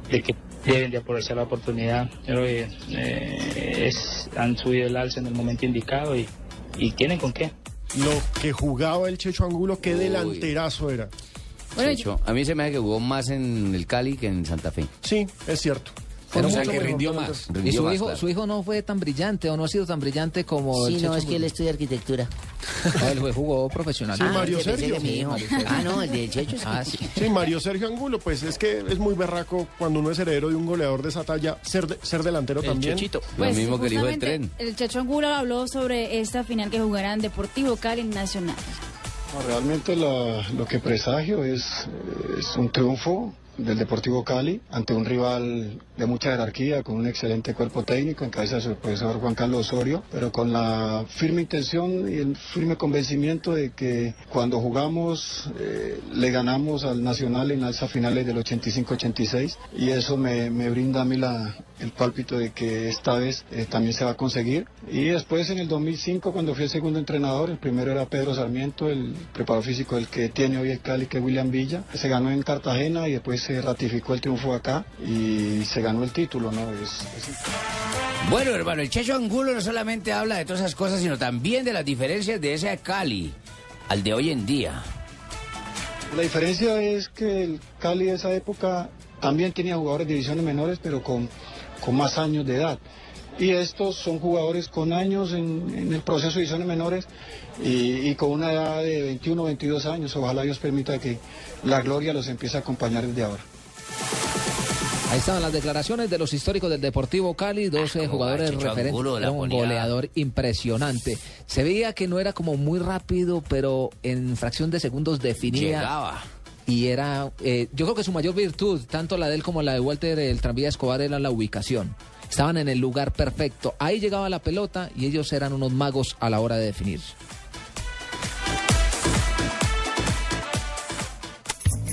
de que deben de aprovechar la oportunidad. Yo eh, han subido el alza en el momento indicado y tienen con qué. Lo que jugaba el Checho Angulo, qué delanterazo era. Checho, a mí se me hace que jugó más en el Cali que en Santa Fe. Sí, es cierto. O sea, que rindió más. Y su más, hijo, claro. su hijo no fue tan brillante o no ha sido tan brillante como el Sí, no, Checho es que él estudia arquitectura. No, él fue- jugó profesional. Sí, Mario Sergio. mi hijo. Mario Sergio. Ah, no, el de Checho. Ah, sí. Sí, Mario Sergio Angulo, pues es que es muy berraco cuando uno es heredero de un goleador de esa talla, ser, de- ser delantero también. Pues, mismo que el hijo del tren. El Chacho Angulo habló sobre esta final que jugarán Deportivo Cali Nacional. Realmente la- lo que presagio es, es un triunfo del Deportivo Cali ante un rival de mucha jerarquía, con un excelente cuerpo técnico en cabeza de su profesor Juan Carlos Osorio, pero con la firme intención y el firme convencimiento de que cuando jugamos eh, le ganamos al Nacional en las finales del 85-86 y eso me, me brinda a mí la, el pálpito de que esta vez eh, también se va a conseguir. Y después en el 2005 cuando fui el segundo entrenador, el primero era Pedro Sarmiento, el preparador físico el que tiene hoy el Cali, que es William Villa. Se ganó en Cartagena y después se ratificó el triunfo acá y se ganó el título, ¿no? Es- es- Bueno, hermano, el Checho Angulo no solamente habla de todas esas cosas, sino también de las diferencias de ese Cali al de hoy en día. La diferencia es que el Cali de esa época también tenía jugadores de divisiones menores, pero con, con más años de edad. y estos son jugadores con años en, en el proceso de divisiones menores y, y con una edad de 21 22 años. Ojalá Dios permita que la gloria los empiece a acompañar desde ahora. Ahí estaban las declaraciones de los históricos del Deportivo Cali, 12 jugadores Chicho referentes. Un ponía. goleador impresionante. Se veía que no era como muy rápido, pero en fracción de segundos definía. Llegaba. Y era, eh, yo creo que su mayor virtud, tanto la de él como la de Walter el tranvía Escobar, era la ubicación. Estaban en el lugar perfecto. Ahí llegaba la pelota y ellos eran unos magos a la hora de definir.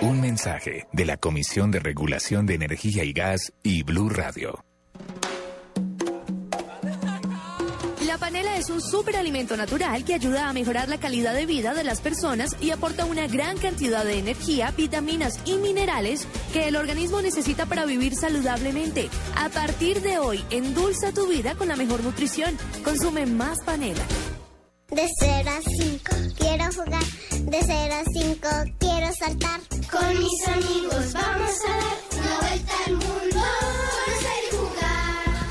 Un mensaje de la Comisión de Regulación de Energía y Gas y Blue Radio. La panela es un superalimento natural que ayuda a mejorar la calidad de vida de las personas y aporta una gran cantidad de energía, vitaminas y minerales que el organismo necesita para vivir saludablemente. A partir de hoy, endulza tu vida con la mejor nutrición. Consume más panela. De 0 a 5 quiero jugar, de 0 a 5 quiero saltar. Con mis amigos vamos a dar una vuelta al mundo. Conocer y jugar.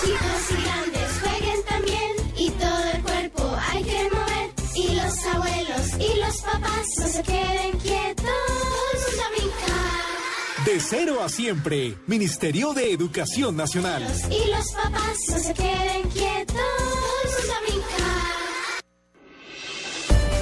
Chicos y grandes jueguen también y todo el cuerpo hay que mover. Y los abuelos y los papás no se queden quietos. Todos a brincar. De cero a siempre. Ministerio de Educación Nacional. Y los papás no se queden quietos.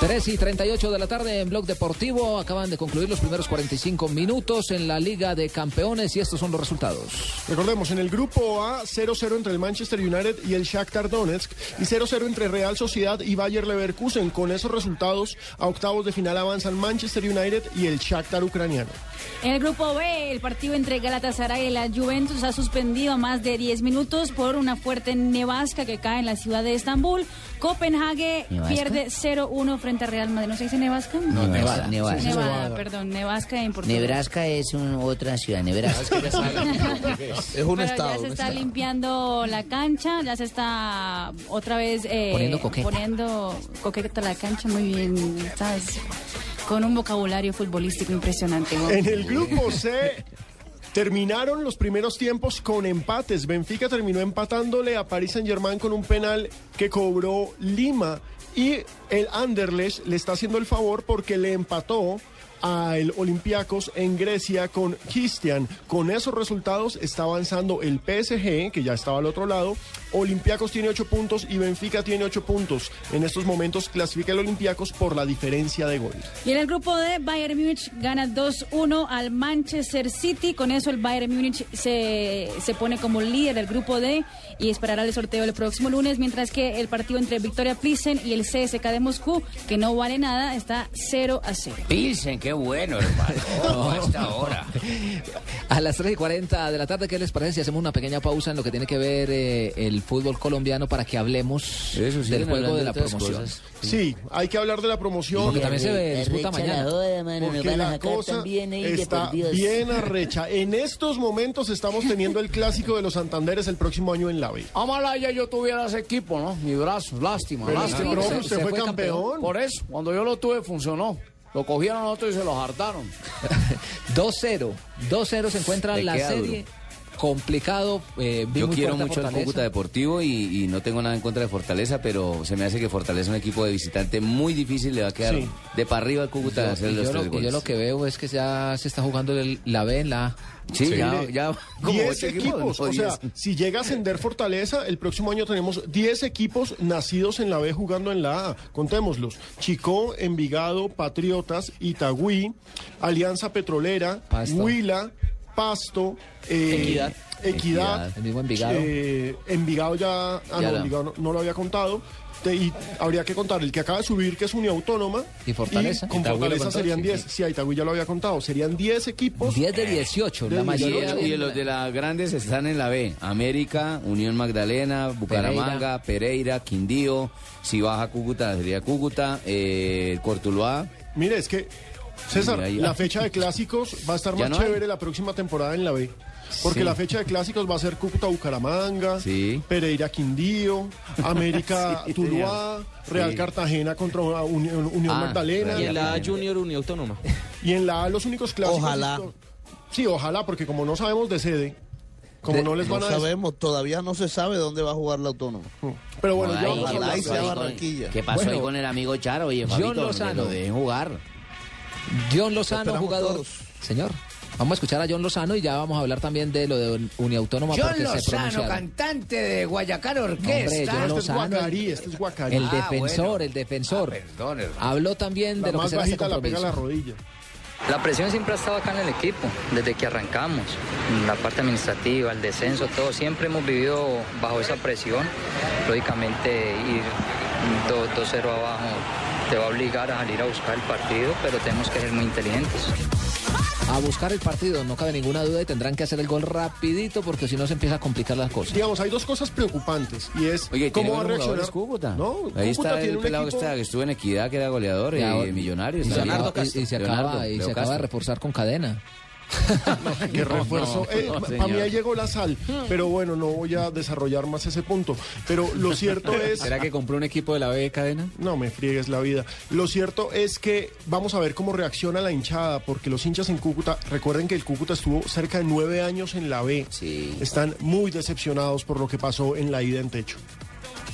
3 y 38 de la tarde en Blog Deportivo. Acaban de concluir los primeros 45 minutos en la Liga de Campeones y estos son los resultados. Recordemos, en el grupo A, 0-0 entre el Manchester United y el Shakhtar Donetsk y 0-0 entre Real Sociedad y Bayer Leverkusen. Con esos resultados, a octavos de final avanzan Manchester United y el Shakhtar ucraniano. En el grupo B, el partido entre Galatasaray y la Juventus ha suspendido a más de 10 minutos por una fuerte nevasca que cae en la ciudad de Estambul. Copenhague ¿Nevasca? pierde 0-1 frente a Real Madrid. ¿No se dice nevasca? No, Nevada, Nevada. Sí, Nevada, perdón, nevasca en portugués. Nebraska es un- otra ciudad, Nebraska. Es un Pero ya se está limpiando la cancha, ya se está otra vez eh, Poniendo coqueta. poniendo coqueta la cancha, muy bien, ¿sabes? Con un vocabulario futbolístico impresionante. En el grupo C terminaron los primeros tiempos con empates. Benfica terminó empatándole a Paris Saint-Germain con un penal que cobró Lima y el Anderlecht le está haciendo el favor porque le empató al Olympiacos en Grecia con Cristian. Con esos resultados está avanzando el PSG, que ya estaba al otro lado. Olympiacos tiene 8 puntos y Benfica tiene 8 puntos. En estos momentos clasifica el Olympiacos por la diferencia de gol. Y en el grupo D, Bayern Múnich gana 2-1 al Manchester City. Con eso el Bayern Múnich se, se pone como líder del grupo D y esperará el sorteo el próximo lunes, mientras que el partido entre Victoria Pilsen y el CSK de Moscú, que no vale nada, está 0 a 0. Pilsen, qué bueno, hermano. Oh, a esta hora. A las 3 y 40 de la tarde, ¿qué les parece si hacemos una pequeña pausa en lo que tiene que ver eh, el fútbol colombiano para que hablemos del siguen juego hablando de la promoción? cosas. Sí, hay que hablar de la promoción. Porque también se disputa mañana. la joda, mano, nos Porque la cosa está bien arrecha. En estos momentos estamos teniendo el clásico de los Santanderes el próximo año en la B. Amalaya yo tuviera ese equipo, ¿no? Mi brazo, lástima, Pero lástima. usted, profe, usted fue campeón. Por eso, cuando yo lo tuve funcionó. Lo cogieron a otros y se los hartaron. 2-0. 2-0 se encuentra Le la serie. Complicado. eh, vi Yo muy quiero mucho al. Cúcuta Deportivo y, y no tengo nada en contra de Fortaleza, pero se me hace que Fortaleza es un equipo de visitante muy difícil, le va a quedar Sí. de para arriba al Cúcuta Yo- hacer y los yo, tres lo, goles. yo lo que veo es que ya se está jugando el- la B en la A. Sí, ya- ya como 10 ocho equipos, O sea, 10. si llega a ascender Fortaleza, el próximo año tenemos 10 equipos nacidos en la B jugando en la A. Contémoslos. Chicó, Envigado, Patriotas, Itagüí, Alianza Petrolera, Huila, Pasto, eh, Equidad. Equidad, El mismo Envigado. eh, Envigado ya, ah, Ya no, no. Envigado no, no lo había contado. Te- y habría que contar el que acaba de subir, que es Unión Autónoma. ¿Y Fortaleza? con Itagüí Fortaleza contó, serían sí, 10. Sí, a Itagüí ya lo había contado. Serían 10 equipos. 10 de 18, De la 18. mayoría. Y los de las grandes están en la B. América, Unión Magdalena, Bucaramanga, Pereira, Quindío. Si baja Cúcuta, sería Cúcuta, eh, Cortuluá. Mire, es que, César, ahí- la fecha de clásicos va a estar más no hay. chévere la próxima temporada en la B. Porque Sí. la fecha de clásicos va a ser Cúcuta Bucaramanga, Sí. Pereira Quindío, América Sí, Tuluá, Real Sí. Cartagena contra Unión, Unión Ah, Magdalena. Y en la A Junior Unión Autónoma. Y en la A los únicos clásicos. Ojalá. Sí, ojalá, porque como no sabemos de sede, como De- no les van a decir- sabemos, todavía no se sabe dónde va a jugar la autónoma. Pero bueno, ya ¿qué vamos a ojalá hablar. y sea pasó ahí con-. ¿Qué pasó Bueno, ahí con el amigo Charo? Oye, Fabito, Lozano. lo dejen jugar. John Lozano, jugador. todos. Señor, vamos a escuchar a John Lozano y ya vamos a hablar también de lo de Uniautónoma John porque se Lozano, cantante de Guayacán Hombre, Orquesta. John Este es Guacarí, este es Guacarí. el Ah, defensor, bueno. el defensor. Ah, perdón. Habló también La de lo que más será este bajita la pega a la rodilla. La presión siempre ha estado acá en el equipo, desde que arrancamos. La parte administrativa, el descenso, todo. Siempre hemos vivido bajo esa presión. Lógicamente, ir 2- 2-0 abajo te va a obligar a salir a buscar el partido, pero tenemos que ser muy inteligentes. A buscar el partido, no cabe ninguna duda y tendrán que hacer el gol rapidito porque si no se empieza a complicar las cosas. Digamos, hay dos cosas preocupantes y es Oye, cómo va a ¿tiene buenos reaccionar Cúcuta? No, Ahí Cúcuta está tiene el un pelado que, equipo- está- que estuvo en Equidad, que era goleador Y y ahora- millonario. Y y- y se acaba- y se acaba de reforzar con cadena. Qué refuerzo. Eh, señor. mí ahí llegó la sal, pero bueno, no voy a desarrollar más ese punto. Pero lo cierto es... ¿Será que compró un equipo de la B de cadena? No me friegues la vida. Lo cierto es que vamos a ver cómo reacciona la hinchada, porque los hinchas en Cúcuta, recuerden que el Cúcuta estuvo cerca de nueve años en la B. Están muy decepcionados por lo que pasó en la ida en techo.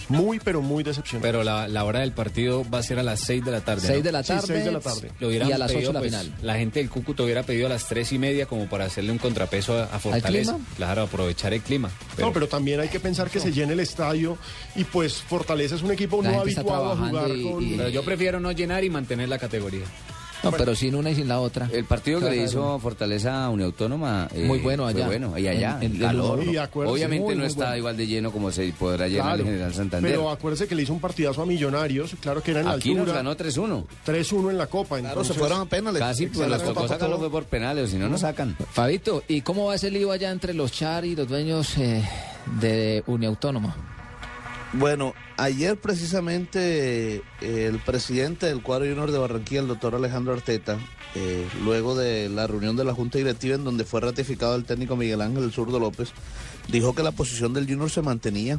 Muy, pero muy decepcionados. Pero la, la hora del partido va a ser a las 6 de la tarde. Seis ¿no? de la Sí, tarde, seis de la tarde. Lo hubieran y a las pedido, 8 la pues, final. La gente del Cúcuta hubiera pedido a las 3 y media como para hacerle un contrapeso a, a Fortaleza. clima? Claro, aprovechar el clima. No, pero también hay que pensar que se llene el estadio y pues Fortaleza es un equipo La no habituado a trabajando jugar y- con... y- Pero yo prefiero no llenar y mantener la categoría. No, pero sin una y sin la otra. El partido que ¿Qué le hizo Fortaleza a Unión Autónoma. eh, Muy bueno fue allá. bueno, y allá, En- en- el calor. Y Obviamente muy, no muy está bueno. igual de lleno como se podrá llenar Claro, el General Santander. Pero acuérdese que le hizo un partidazo a Millonarios, claro que era en la Aquí nos altura. ganó 3-1. 3-1 en la Copa. Claro, entonces- se fueron a penales. Casi, pues Se nos la tocó sacarlo fue por penales, si no nos sacan. Fabito, ¿y cómo va ese lío allá entre los Char y los dueños eh, de Uniautónoma? Bueno, ayer precisamente eh, el presidente del cuadro junior de Barranquilla, el doctor Alejandro Arteta, eh, luego de la reunión de la Junta Directiva en donde fue ratificado el técnico Miguel Ángel Zurdo López, dijo que la posición del Junior se mantenía.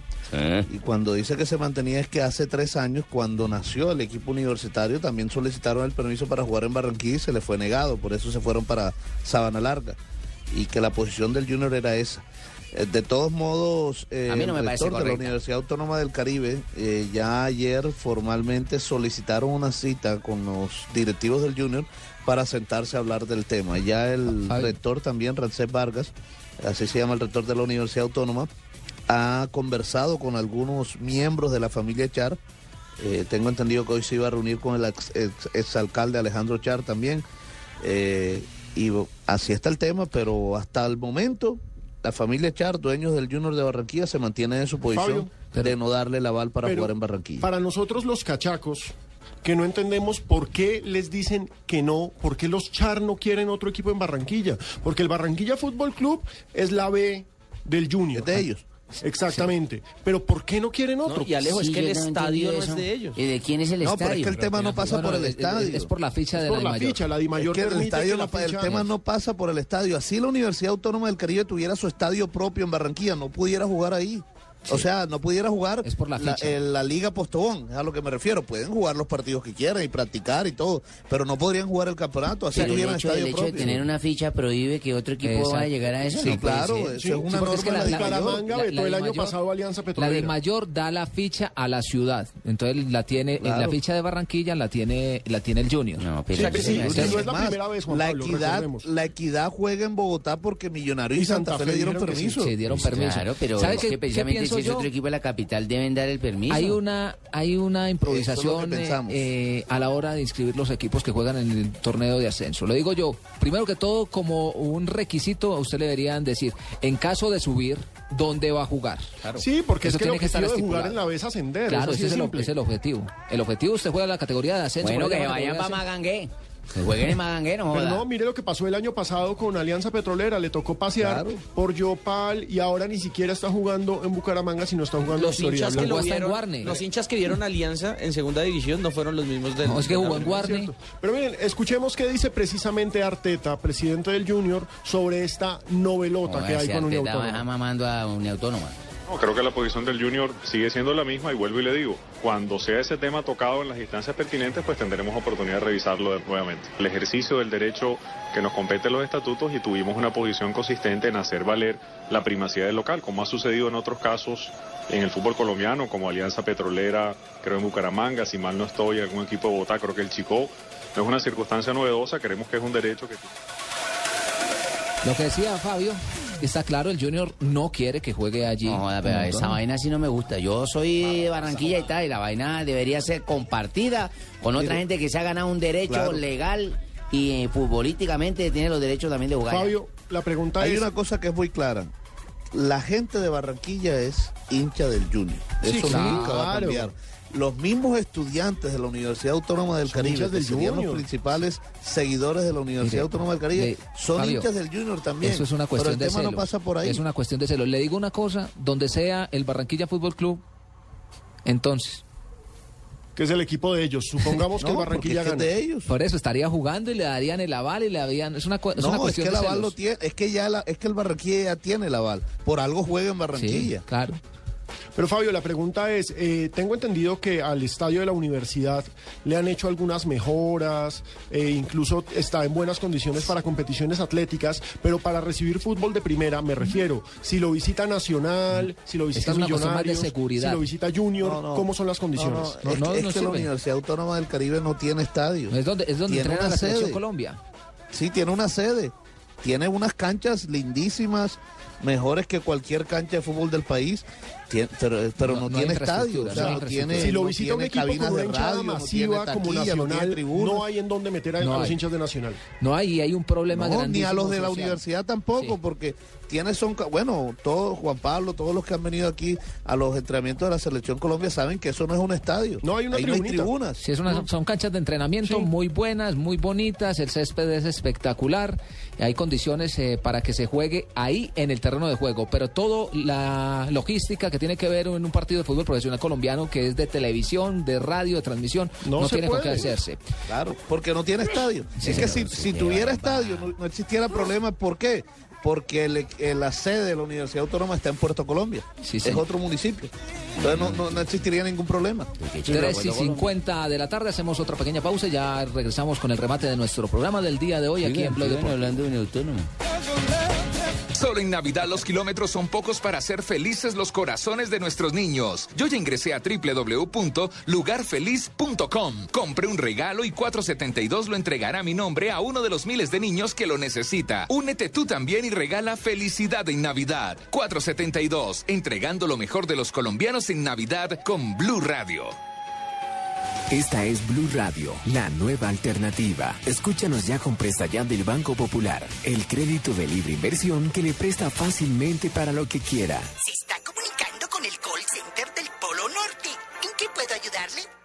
Y cuando dice que se mantenía es que hace tres años, cuando nació el equipo universitario, también solicitaron el permiso para jugar en Barranquilla y se les fue negado, por eso se fueron para Sabana Larga. Y que la posición del Junior era esa. Eh, De todos modos, eh, A mí no me el rector de la. Universidad Autónoma del Caribe eh, ya ayer formalmente solicitaron una cita con los directivos del Junior para sentarse a hablar del tema. Ya el Ay. rector también, Rancés Vargas, así se llama el rector de la Universidad Autónoma, ha conversado con algunos miembros de la familia Char. Eh, tengo entendido que hoy se iba a reunir con el ex, ex- exalcalde Alejandro Char también. Y así está el tema, pero hasta el momento la familia Char, dueños del Junior de Barranquilla, se mantiene en su posición de no darle el aval para jugar en Barranquilla. Para nosotros los cachacos, que no entendemos por qué les dicen que no, por qué los Char no quieren otro equipo en Barranquilla. Porque el Barranquilla Fútbol Club es la B del Junior. Es de ellos. Exactamente. Pero ¿por qué no quieren otro? y Alejo, es que el no estadio no es de ellos. ¿Y de quién es el No, pero estadio? es que el tema no pasa No, no, por el es- es- estadio. Es, por la ficha de por la, la ficha, la Di Es Mayor que el, estadio la no el tema no pasa por el estadio. Así la Universidad Autónoma del Caribe tuviera su estadio propio en Barranquilla, no pudiera jugar ahí. O sea, no pudiera jugar Es por la ficha. en la Liga Postobón, es a lo que me refiero. Pueden jugar los partidos que quieran y practicar y todo, pero no podrían jugar el campeonato, así Pero el tuvieran hecho, estadio el hecho de tener una ficha prohive que otro equipo Exacto. vaya a llegar a eso. Sí, no claro, ser. eso Sí, es una norma es que de la- la la- Di Mayor. Bucaramanga la- vetó la el Di año Mayor- pasado Alianza La de. Mayor da la ficha a la ciudad. Entonces la tiene en la ficha de Barranquilla la tiene la tiene el Junior. No, pero Sí, es sí, así. no es la Más, primera vez, Juan la Pablo, equidad, la equidad juega en Bogotá porque Millonarios y, Santa, Fe le dieron permiso. Sí, dieron Pues permiso. claro, pero ¿Sabe es qué- que precisamente si es yo, otro equipo de la capital, deben dar el permiso. hay una, hay una improvisación eh, pensamos. eh, a la hora de inscribir los equipos que juegan en el torneo de ascenso. Lo digo yo, primero que todo, como un requisito, a usted le deberían decir, en caso de subir, ¿dónde va a jugar? Sí, porque Eso es que el tiene que estar de jugar en la vez ascender. Claro, ese es, el, simple. es el objetivo. El objetivo, usted juega en la categoría de ascenso. Bueno, que vayan para. Magangué. Que jueguen en Magangué, no Pero no, mire lo que pasó el año pasado con Alianza Petrolera. Le tocó pasear por Yopal y ahora ni siquiera está jugando en Bucaramanga, sino está jugando Los en Florida hinchas, que lo vieron, los hinchas que vieron Alianza en segunda división no fueron los mismos del. No, es que jugó en. Guarne. Pero miren, escuchemos qué dice precisamente Arteta, presidente del Junior, sobre esta novelota que hay si con Unión Arteta va Autónoma. mamando a Unión Autónoma. Creo que la posición del Junior sigue siendo la misma y vuelvo y le digo, cuando sea ese tema tocado en las instancias pertinentes, pues tendremos oportunidad de revisarlo nuevamente. El ejercicio del derecho que nos compete los estatutos y tuvimos una posición consistente en hacer valer la primacía del local, como ha sucedido en otros casos en el fútbol colombiano, como Alianza Petrolera, creo en Bucaramanga, si mal no estoy, algún equipo de Bogotá, creo que el Chico. No es una circunstancia novedosa, creemos que es un derecho que... Lo que decía Fabio, está claro, el Junior no quiere que juegue allí. No pero esa vaina sí no me gusta. Yo soy de Barranquilla y tal, y la vaina debería ser compartida con otra gente que se ha ganado un derecho Claro. legal y eh, futbolísticamente tiene los derechos también de jugar. Fabio, la pregunta Hay es... una cosa que es muy clara. La gente de Barranquilla es hincha del Junior. Sí, Eso nunca va a claro. cambiar. Los mismos estudiantes de la Universidad Autónoma del Son Caribe, que serían Junior. los principales seguidores de la Universidad Mire, Autónoma del Caribe, son Fabio, hinchas del Junior también. Eso es una cuestión Pero el de tema celos. no pasa por ahí. Es una cuestión de celos. Le digo una cosa, donde sea el Barranquilla Fútbol Club, entonces. Que es el equipo de ellos. Supongamos que No, Barranquilla es que gana. es de ellos. Por eso estaría jugando y le darían el aval y le darían. Es una, es no, una es cuestión que el de aval lo celos. tiene, es que ya la- es que el Barranquilla ya tiene el aval. Por algo juega en Barranquilla. Sí, claro. Pero Fabio, la pregunta es, eh, tengo entendido que al estadio de la universidad le han hecho algunas mejoras, eh, incluso está en buenas condiciones para competiciones atléticas, pero para recibir fútbol de primera me refiero, si lo visita Nacional, si lo visita es de Millonarios, seguridad. si lo visita Junior, No, no. ¿cómo son las condiciones? No, no, No, es, no, que, es no que la. Universidad Autónoma del Caribe no tiene estadio. Es donde, es donde Tiene entrena la selección. Colombia. Sí, tiene una sede. Tiene unas canchas lindísimas, mejores que cualquier cancha de fútbol del país. Tien- pero pero No- no, no hay tiene estadio. O sea, no tiene, si lo no visita un equipo con una de hinchada radio, masiva como Nacional, tribuna. no hay en dónde meter a, No a los hinchas de Nacional. No hay, hay un problema No, ni a los de la social. universidad tampoco, porque tiene son, bueno, todos, Juan Pablo, todos los que han venido aquí a los entrenamientos de la Selección Colombia saben que eso no es un estadio. No hay una hay tribunas. Sí, es una- son canchas de entrenamiento muy buenas, muy bonitas, el césped es espectacular, hay condiciones eh, para que se juegue ahí en el terreno de juego, pero todo la logística que tiene que ver en un partido de fútbol profesional colombiano, que es de televisión, de radio, de transmisión, No no, se tiene con qué puede. hacerse. Claro, porque no tiene estadio. Sí, es que si, si tuviera estadio no, no existiera problema. ¿Por qué? Porque el- la sede de la Universidad Autónoma está en Puerto Colombia. Sí, es otro municipio. Entonces no, no, no existiría ningún problema. 3 y 50 de la tarde, hacemos otra pequeña pausa y ya regresamos con el remate de nuestro programa del día de hoy aquí en Blog Deportivo. hablando de un autónomo. Solo en Navidad los kilómetros son pocos para hacer felices los corazones de nuestros niños. Yo ya ingresé a www.lugarfeliz.com. Compré un regalo y 472 lo entregará mi nombre a uno de los miles de niños que lo necesita. Únete tú también y regala felicidad en Navidad. 472, entregando lo mejor de los colombianos en Navidad con Blue Radio. Esta es Blue Radio, la nueva alternativa. Escúchanos ya con Presta Ya del Banco Popular, el crédito de libre inversión que le presta fácilmente para lo que quiera. Se está comunicando con el call center del Polo Norte. ¿En qué puedo ayudarle?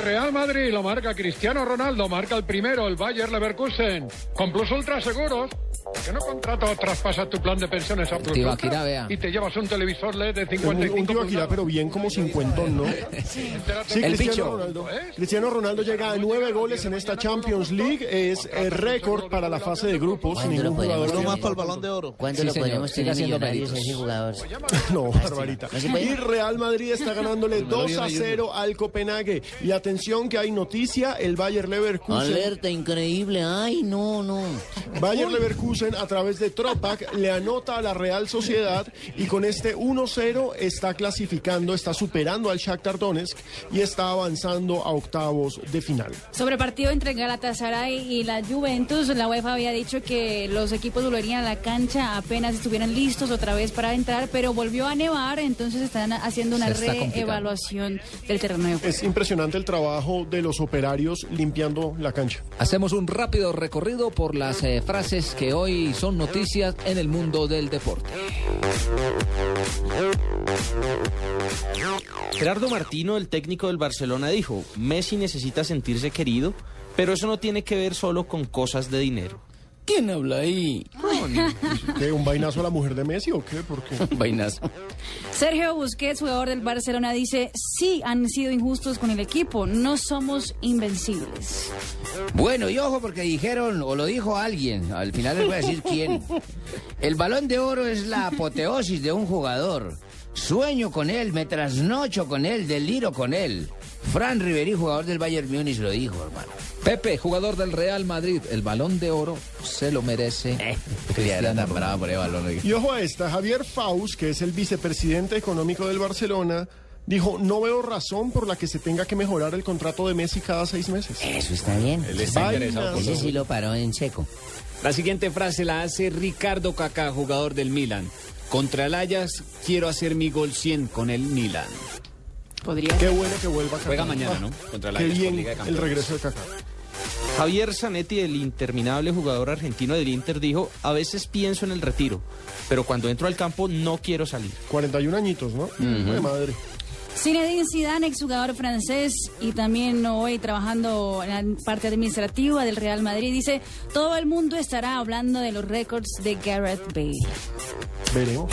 Real Madrid lo marca Cristiano Ronaldo, marca el primero el Bayer Leverkusen. Con Plus Ultra Seguros, ¿Por qué no contratas o traspasas tu plan de pensiones a Plus Tibaquirá, vea. y te llevas un televisor LED de Un, 55 un Tibaquirá, pero bien como cincuentón, ¿no? Sí, Cristiano Ronaldo. Cristiano Ronaldo llega a nueve goles en esta Champions League. Es el récord para la fase de grupos. Ningún jugador. Uno más para el balón de oro. ¿Cuándo lo podemos tener millonarios ese jugador? No, Barbarita. ¿No puede? Y Real Madrid está ganándole 2 a 0 al Copenhague. Y atención que hay noticia, el Bayer Leverkusen. Alerta increíble. Ay, no, no. Bayer Leverkusen a través de Tropac le anota a la Real Sociedad y con este 1-0 está clasificando, está superando al Shakhtar Donetsk y está avanzando a octavos de final. Sobre el partido entre Galatasaray y la Juventus, la UEFA había dicho que los equipos volverían a la cancha apenas estuvieran listos otra vez para entrar, pero volvió a nevar, entonces están haciendo una reevaluación del terreno de juego. Es impresionante el trabajo de los operarios limpiando la cancha. Hacemos un rápido recorrido por las eh, frases que hoy son noticias en el mundo del deporte. Gerardo Martino, el técnico del Barcelona, dijo, Messi necesita sentirse querido, pero eso no tiene que ver solo con cosas de dinero. ¿Quién habla ahí? ¿Qué, ¿Un vainazo a la mujer de Messi o qué? ¿Por qué? Vainazo. Sergio Busquets, jugador del Barcelona, dice, sí han sido injustos con el equipo, no somos invencibles. Bueno, y ojo porque dijeron, o lo dijo alguien, al final les voy a decir quién. El balón de oro es la apoteosis de un jugador. Sueño con él, me trasnocho con él, deliro con él. Fran Riveri, jugador del Bayern Múnich, lo dijo, hermano. Pepe, jugador del Real Madrid, el balón de oro se lo merece. Eh, Cristiano Ronaldo. por el balón. Y ojo a esta, Javier Faust, que es el vicepresidente económico del Barcelona, dijo, no veo razón por la que se tenga que mejorar el contrato de Messi cada seis meses. Eso está bien. Él está interesado por Ese eso. sí lo paró en seco. La siguiente frase la hace Ricardo Kaká, jugador del Milan. Contra el Ajax quiero hacer mi gol 100 con el Milan. Podría Qué bueno que vuelva Kaká. Juega mañana, ¿no? Contra el Qué bien Liga de el regreso de Kaká. Javier Zanetti, el interminable jugador argentino del Inter, dijo, a veces pienso en el retiro, pero cuando entro al campo no quiero salir. 41 añitos, ¿no? Ay, madre. Zinedine Zidane, exjugador francés y también hoy trabajando en la parte administrativa del Real Madrid, dice, todo el mundo estará hablando de los récords de Gareth Bale. Veremos.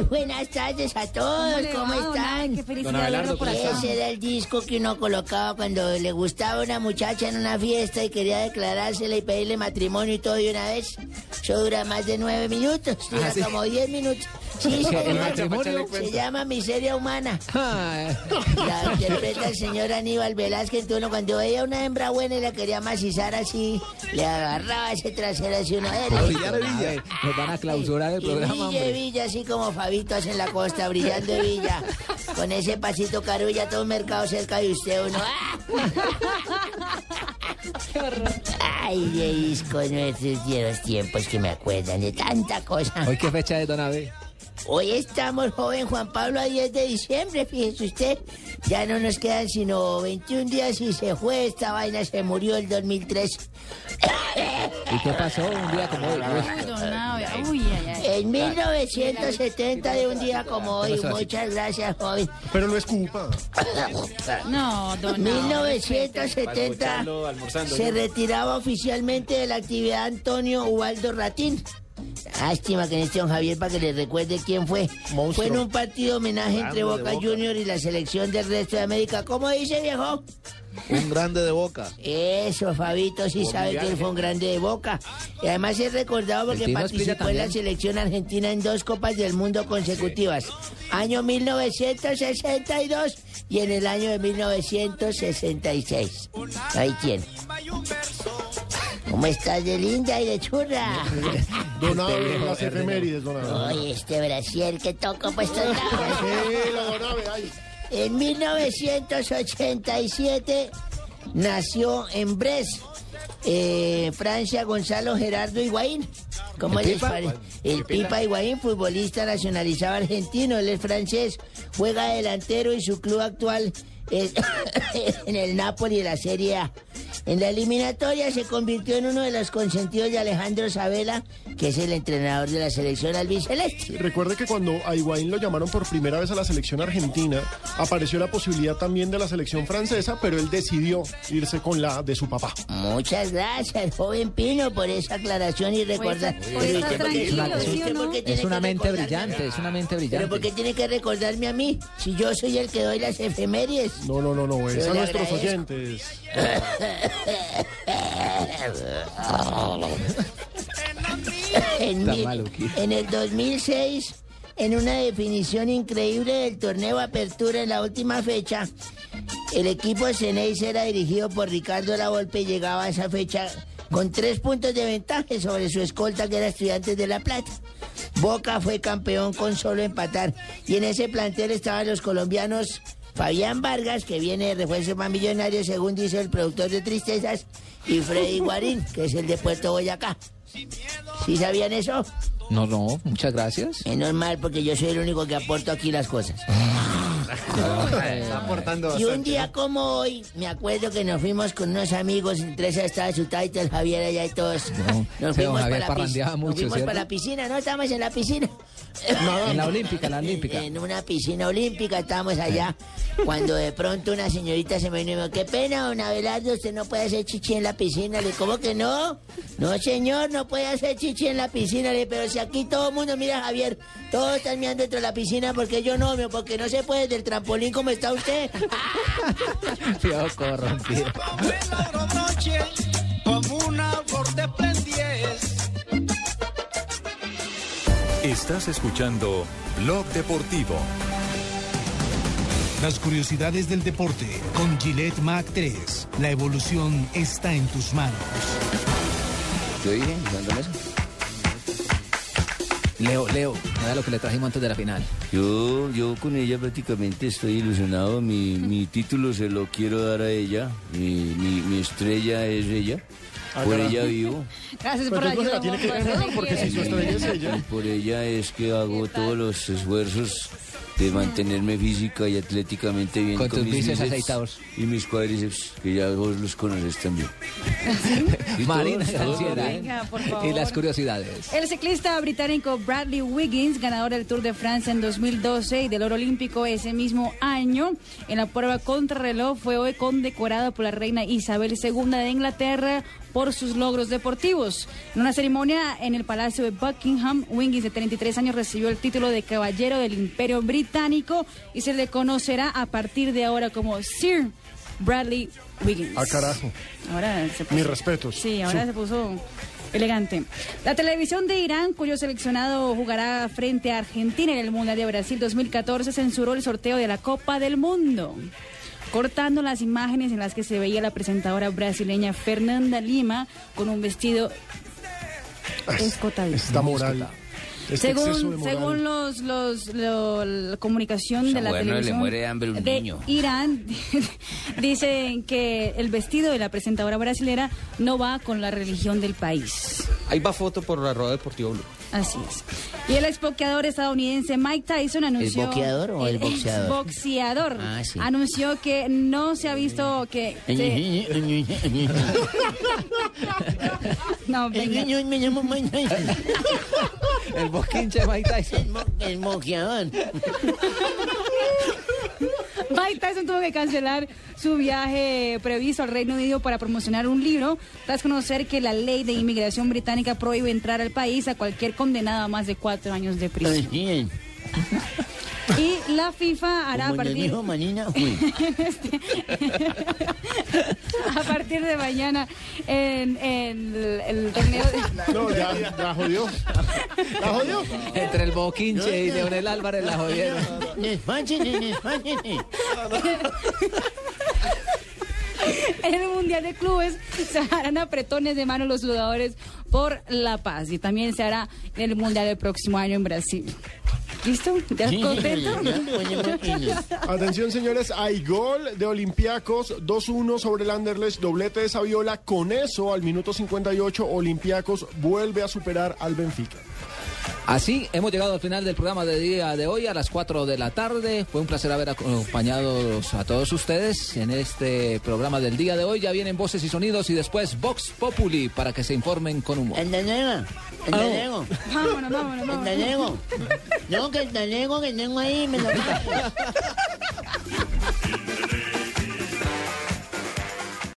Ay, buenas tardes a todos, ¿Cómo le ¿cómo va, don están? Qué felicidad por acá. Ese era el disco que uno colocaba cuando le gustaba a una muchacha en una fiesta y quería declarársela y pedirle matrimonio y todo de una vez. Eso dura más de nueve minutos, dura Ah, sí. como diez minutos. Sí, ¿El señor. matrimonio? Se llama Miseria Humana. Ah, La interpreta el señor Aníbal Velázquez. Entonces, uno cuando veía una hembra buena y la quería macizar así, le agarraba ese trasero así brillar de Villa. Nos van a clausurar el Y programa, Villa, hombre. Villa, así como Fabitos en la costa, brillando de Villa. Con ese pasito carulla, todo un mercado cerca de usted, uno. Ay, de disco, nuestros viejos tiempos que me acuerdan de tanta cosa. ¿Hoy qué fecha es, don Abe? Hoy estamos, joven Juan Pablo, a 10 de diciembre, fíjese usted. Ya no nos quedan sino 21 días y se fue esta vaina, se murió el 2003. ¿Y qué pasó un día como hoy? Ay, don Abe, uy, ay, ay. En 1970, de un día como hoy, muchas gracias, joven. Pero no es culpa. No, don Abe. 1970 se retiraba oficialmente de la actividad Antonio Ubaldo Ratín. Lástima que no esté don Javier para que le recuerde quién fue. Monstruo. Fue en un partido homenaje entre Grande Boca Boca. Junior y la selección del resto de América. ¿Cómo dice, viejo? Un grande de boca. Eso, Fabito sí sabe que él fue un grande de Boca. Y además es recordado porque participó en la selección argentina en dos Copas del Mundo consecutivas. Año 1962 y en el año de 1966. Ahí tiene. ¿Cómo estás de linda y de churra? Don Abe, las efemérides, don Abe. Oye, este brasier que toco pues Abe, ay. En 1987 nació en Brest, eh, Francia, Gonzalo Gerardo Higuaín. ¿Cómo ¿El les Pipa? parece? ¿El? Pipa Higuaín, futbolista nacionalizado argentino, él es francés, juega delantero y su club actual es en el Napoli de la Serie A. En la eliminatoria se convirtió en uno de los consentidos de Alejandro Sabela, que es el entrenador de la selección albiceleste. Recuerde que cuando a Higuaín lo llamaron por primera vez a la selección argentina, apareció la posibilidad también de la selección francesa, pero él decidió irse con la de su papá. Muchas gracias, joven Pino, por esa aclaración y recordar. Pero usted, ¿por qué- tranquilo, usted ¿sí o no? por qué tiene Es una mente brillante, es una mente Pero brillante. ¿por qué tiene que recordarme a mí? Si yo soy el que doy las efemérides. No, no, no, no, es a nuestros agradezco. oyentes. En, mil- el 2006, en una definición increíble del torneo Apertura en la última fecha, el equipo Ceneis era dirigido por Ricardo Lavolpe y llegaba a esa fecha con tres puntos de ventaja sobre su escolta que era Estudiantes de La Plata. Boca fue campeón con solo empatar y en ese plantel estaban los colombianos Fabián Vargas, que viene de refuerzo más millonario, según dice el productor de Tristezas, y Freddy Guarín, que es el de Puerto Boyacá. ¿Sí sabían eso? No, no, muchas gracias. Menos mal, porque yo soy el único que aporto aquí las cosas. Está aportando Y un día como hoy, me acuerdo que nos fuimos con unos amigos, entre esas estaba su taita, Javier allá y todos. Nos fuimos Javier para la, piscina, mucho, nos fuimos ¿cierto? para la piscina, ¿no? Estábamos en la piscina. En la olímpica, en la olímpica. En una piscina olímpica, estábamos allá. Cuando de pronto una señorita se me vino y me dijo, qué pena, don Abelardo, usted no puede hacer chichi en la piscina. Le dije, ¿cómo que no? No, señor, no puede hacer chichi en la piscina. Le dije, pero si aquí todo el mundo, mira, Javier, todos están mirando dentro de la piscina, porque yo no, porque no se puede del trampolín como está usted. Fío corrompido. Estás escuchando Blog Deportivo. Las curiosidades del deporte con Gillette Mac 3. La evolución está en tus manos. Yo dije. Leo, Leo, nada de lo que le trajimos antes de la final. Yo, yo con ella prácticamente estoy ilusionado. Mi, mi título se lo quiero dar a ella. Mi, mi, mi estrella es ella. Ah, Por carajo. ella vivo. Gracias Pues por la ayuda. tiene que porque si su estrella es ella. Y por ella es que hago todos los esfuerzos de mantenerme física y atléticamente bien Con tus bíceps bíceps aceitados. y mis cuádriceps, que ya vos los conoces también. ¿Y Marina. Venga, por Y las curiosidades. El ciclista británico Bradley Wiggins, ganador del Tour de Francia en 2012 y del oro olímpico ese mismo año, en la prueba contrarreloj fue hoy condecorado por la reina Isabel II de Inglaterra por sus logros deportivos. En una ceremonia en el Palacio de Buckingham, Wiggins, de 33 años, recibió el título de Caballero del Imperio Británico y se le conocerá a partir de ahora como Sir Bradley Wiggins. Ah, carajo. Ahora se puso- Mis respetos. Sí, ahora Sí. se puso elegante. La televisión de Irán, cuyo seleccionado jugará frente a Argentina en el Mundial de Brasil 2014, censuró el sorteo de la Copa del Mundo. Cortando las imágenes en las que se veía la presentadora brasileña Fernanda Lima con un vestido escotadísimo. Esta moral. Este Según, según los, los, lo- la comunicación de la Bueno, le televisión muere de hambre un de niño. Irán, dicen que el vestido de la presentadora brasilera no va con la religión del país. Ahí va foto por la rueda deportiva Blue. Así es. Y el exboxeador estadounidense Mike Tyson anunció... boxeador o el boxeador? boxeador. Ah, sí. Anunció que no se ha visto que... se- No, venga. me llamo Mike Tyson. El de Mike Tyson. El, mo- el moqueador. Mike Tyson tuvo que cancelar su viaje previsto al Reino Unido para promocionar un libro, tras conocer que la ley de inmigración británica prohíbe entrar al país a cualquier condenado a más de cuatro años de prisión. Y la FIFA hará a partir, dijo Manina, uy. a partir de mañana en, en el, el torneo de... No, ya, ya jodió. ¿La jodió? Entre el boquinche y Leonel Álvarez la jodieron. En el Mundial de Clubes se harán apretones de mano los jugadores por la paz y también se hará en el Mundial del próximo año en Brasil. ¿Listo? ¿Ya contento? Atención, señores, hay gol de Olympiacos 2-1 sobre el Anderlecht, doblete de Saviola. Con eso, al minuto 58, Olympiacos vuelve a superar al Benfica. Así hemos llegado al final del programa de día de hoy a las 4 de la tarde. Fue un placer haber acompañado a todos ustedes en este programa del día de hoy. Ya vienen voces y sonidos y después Vox Populi para que se informen con humor. El talego, el talego. Vámonos, vámonos, El vámonos. talego. No, que el talego que tengo ahí me lo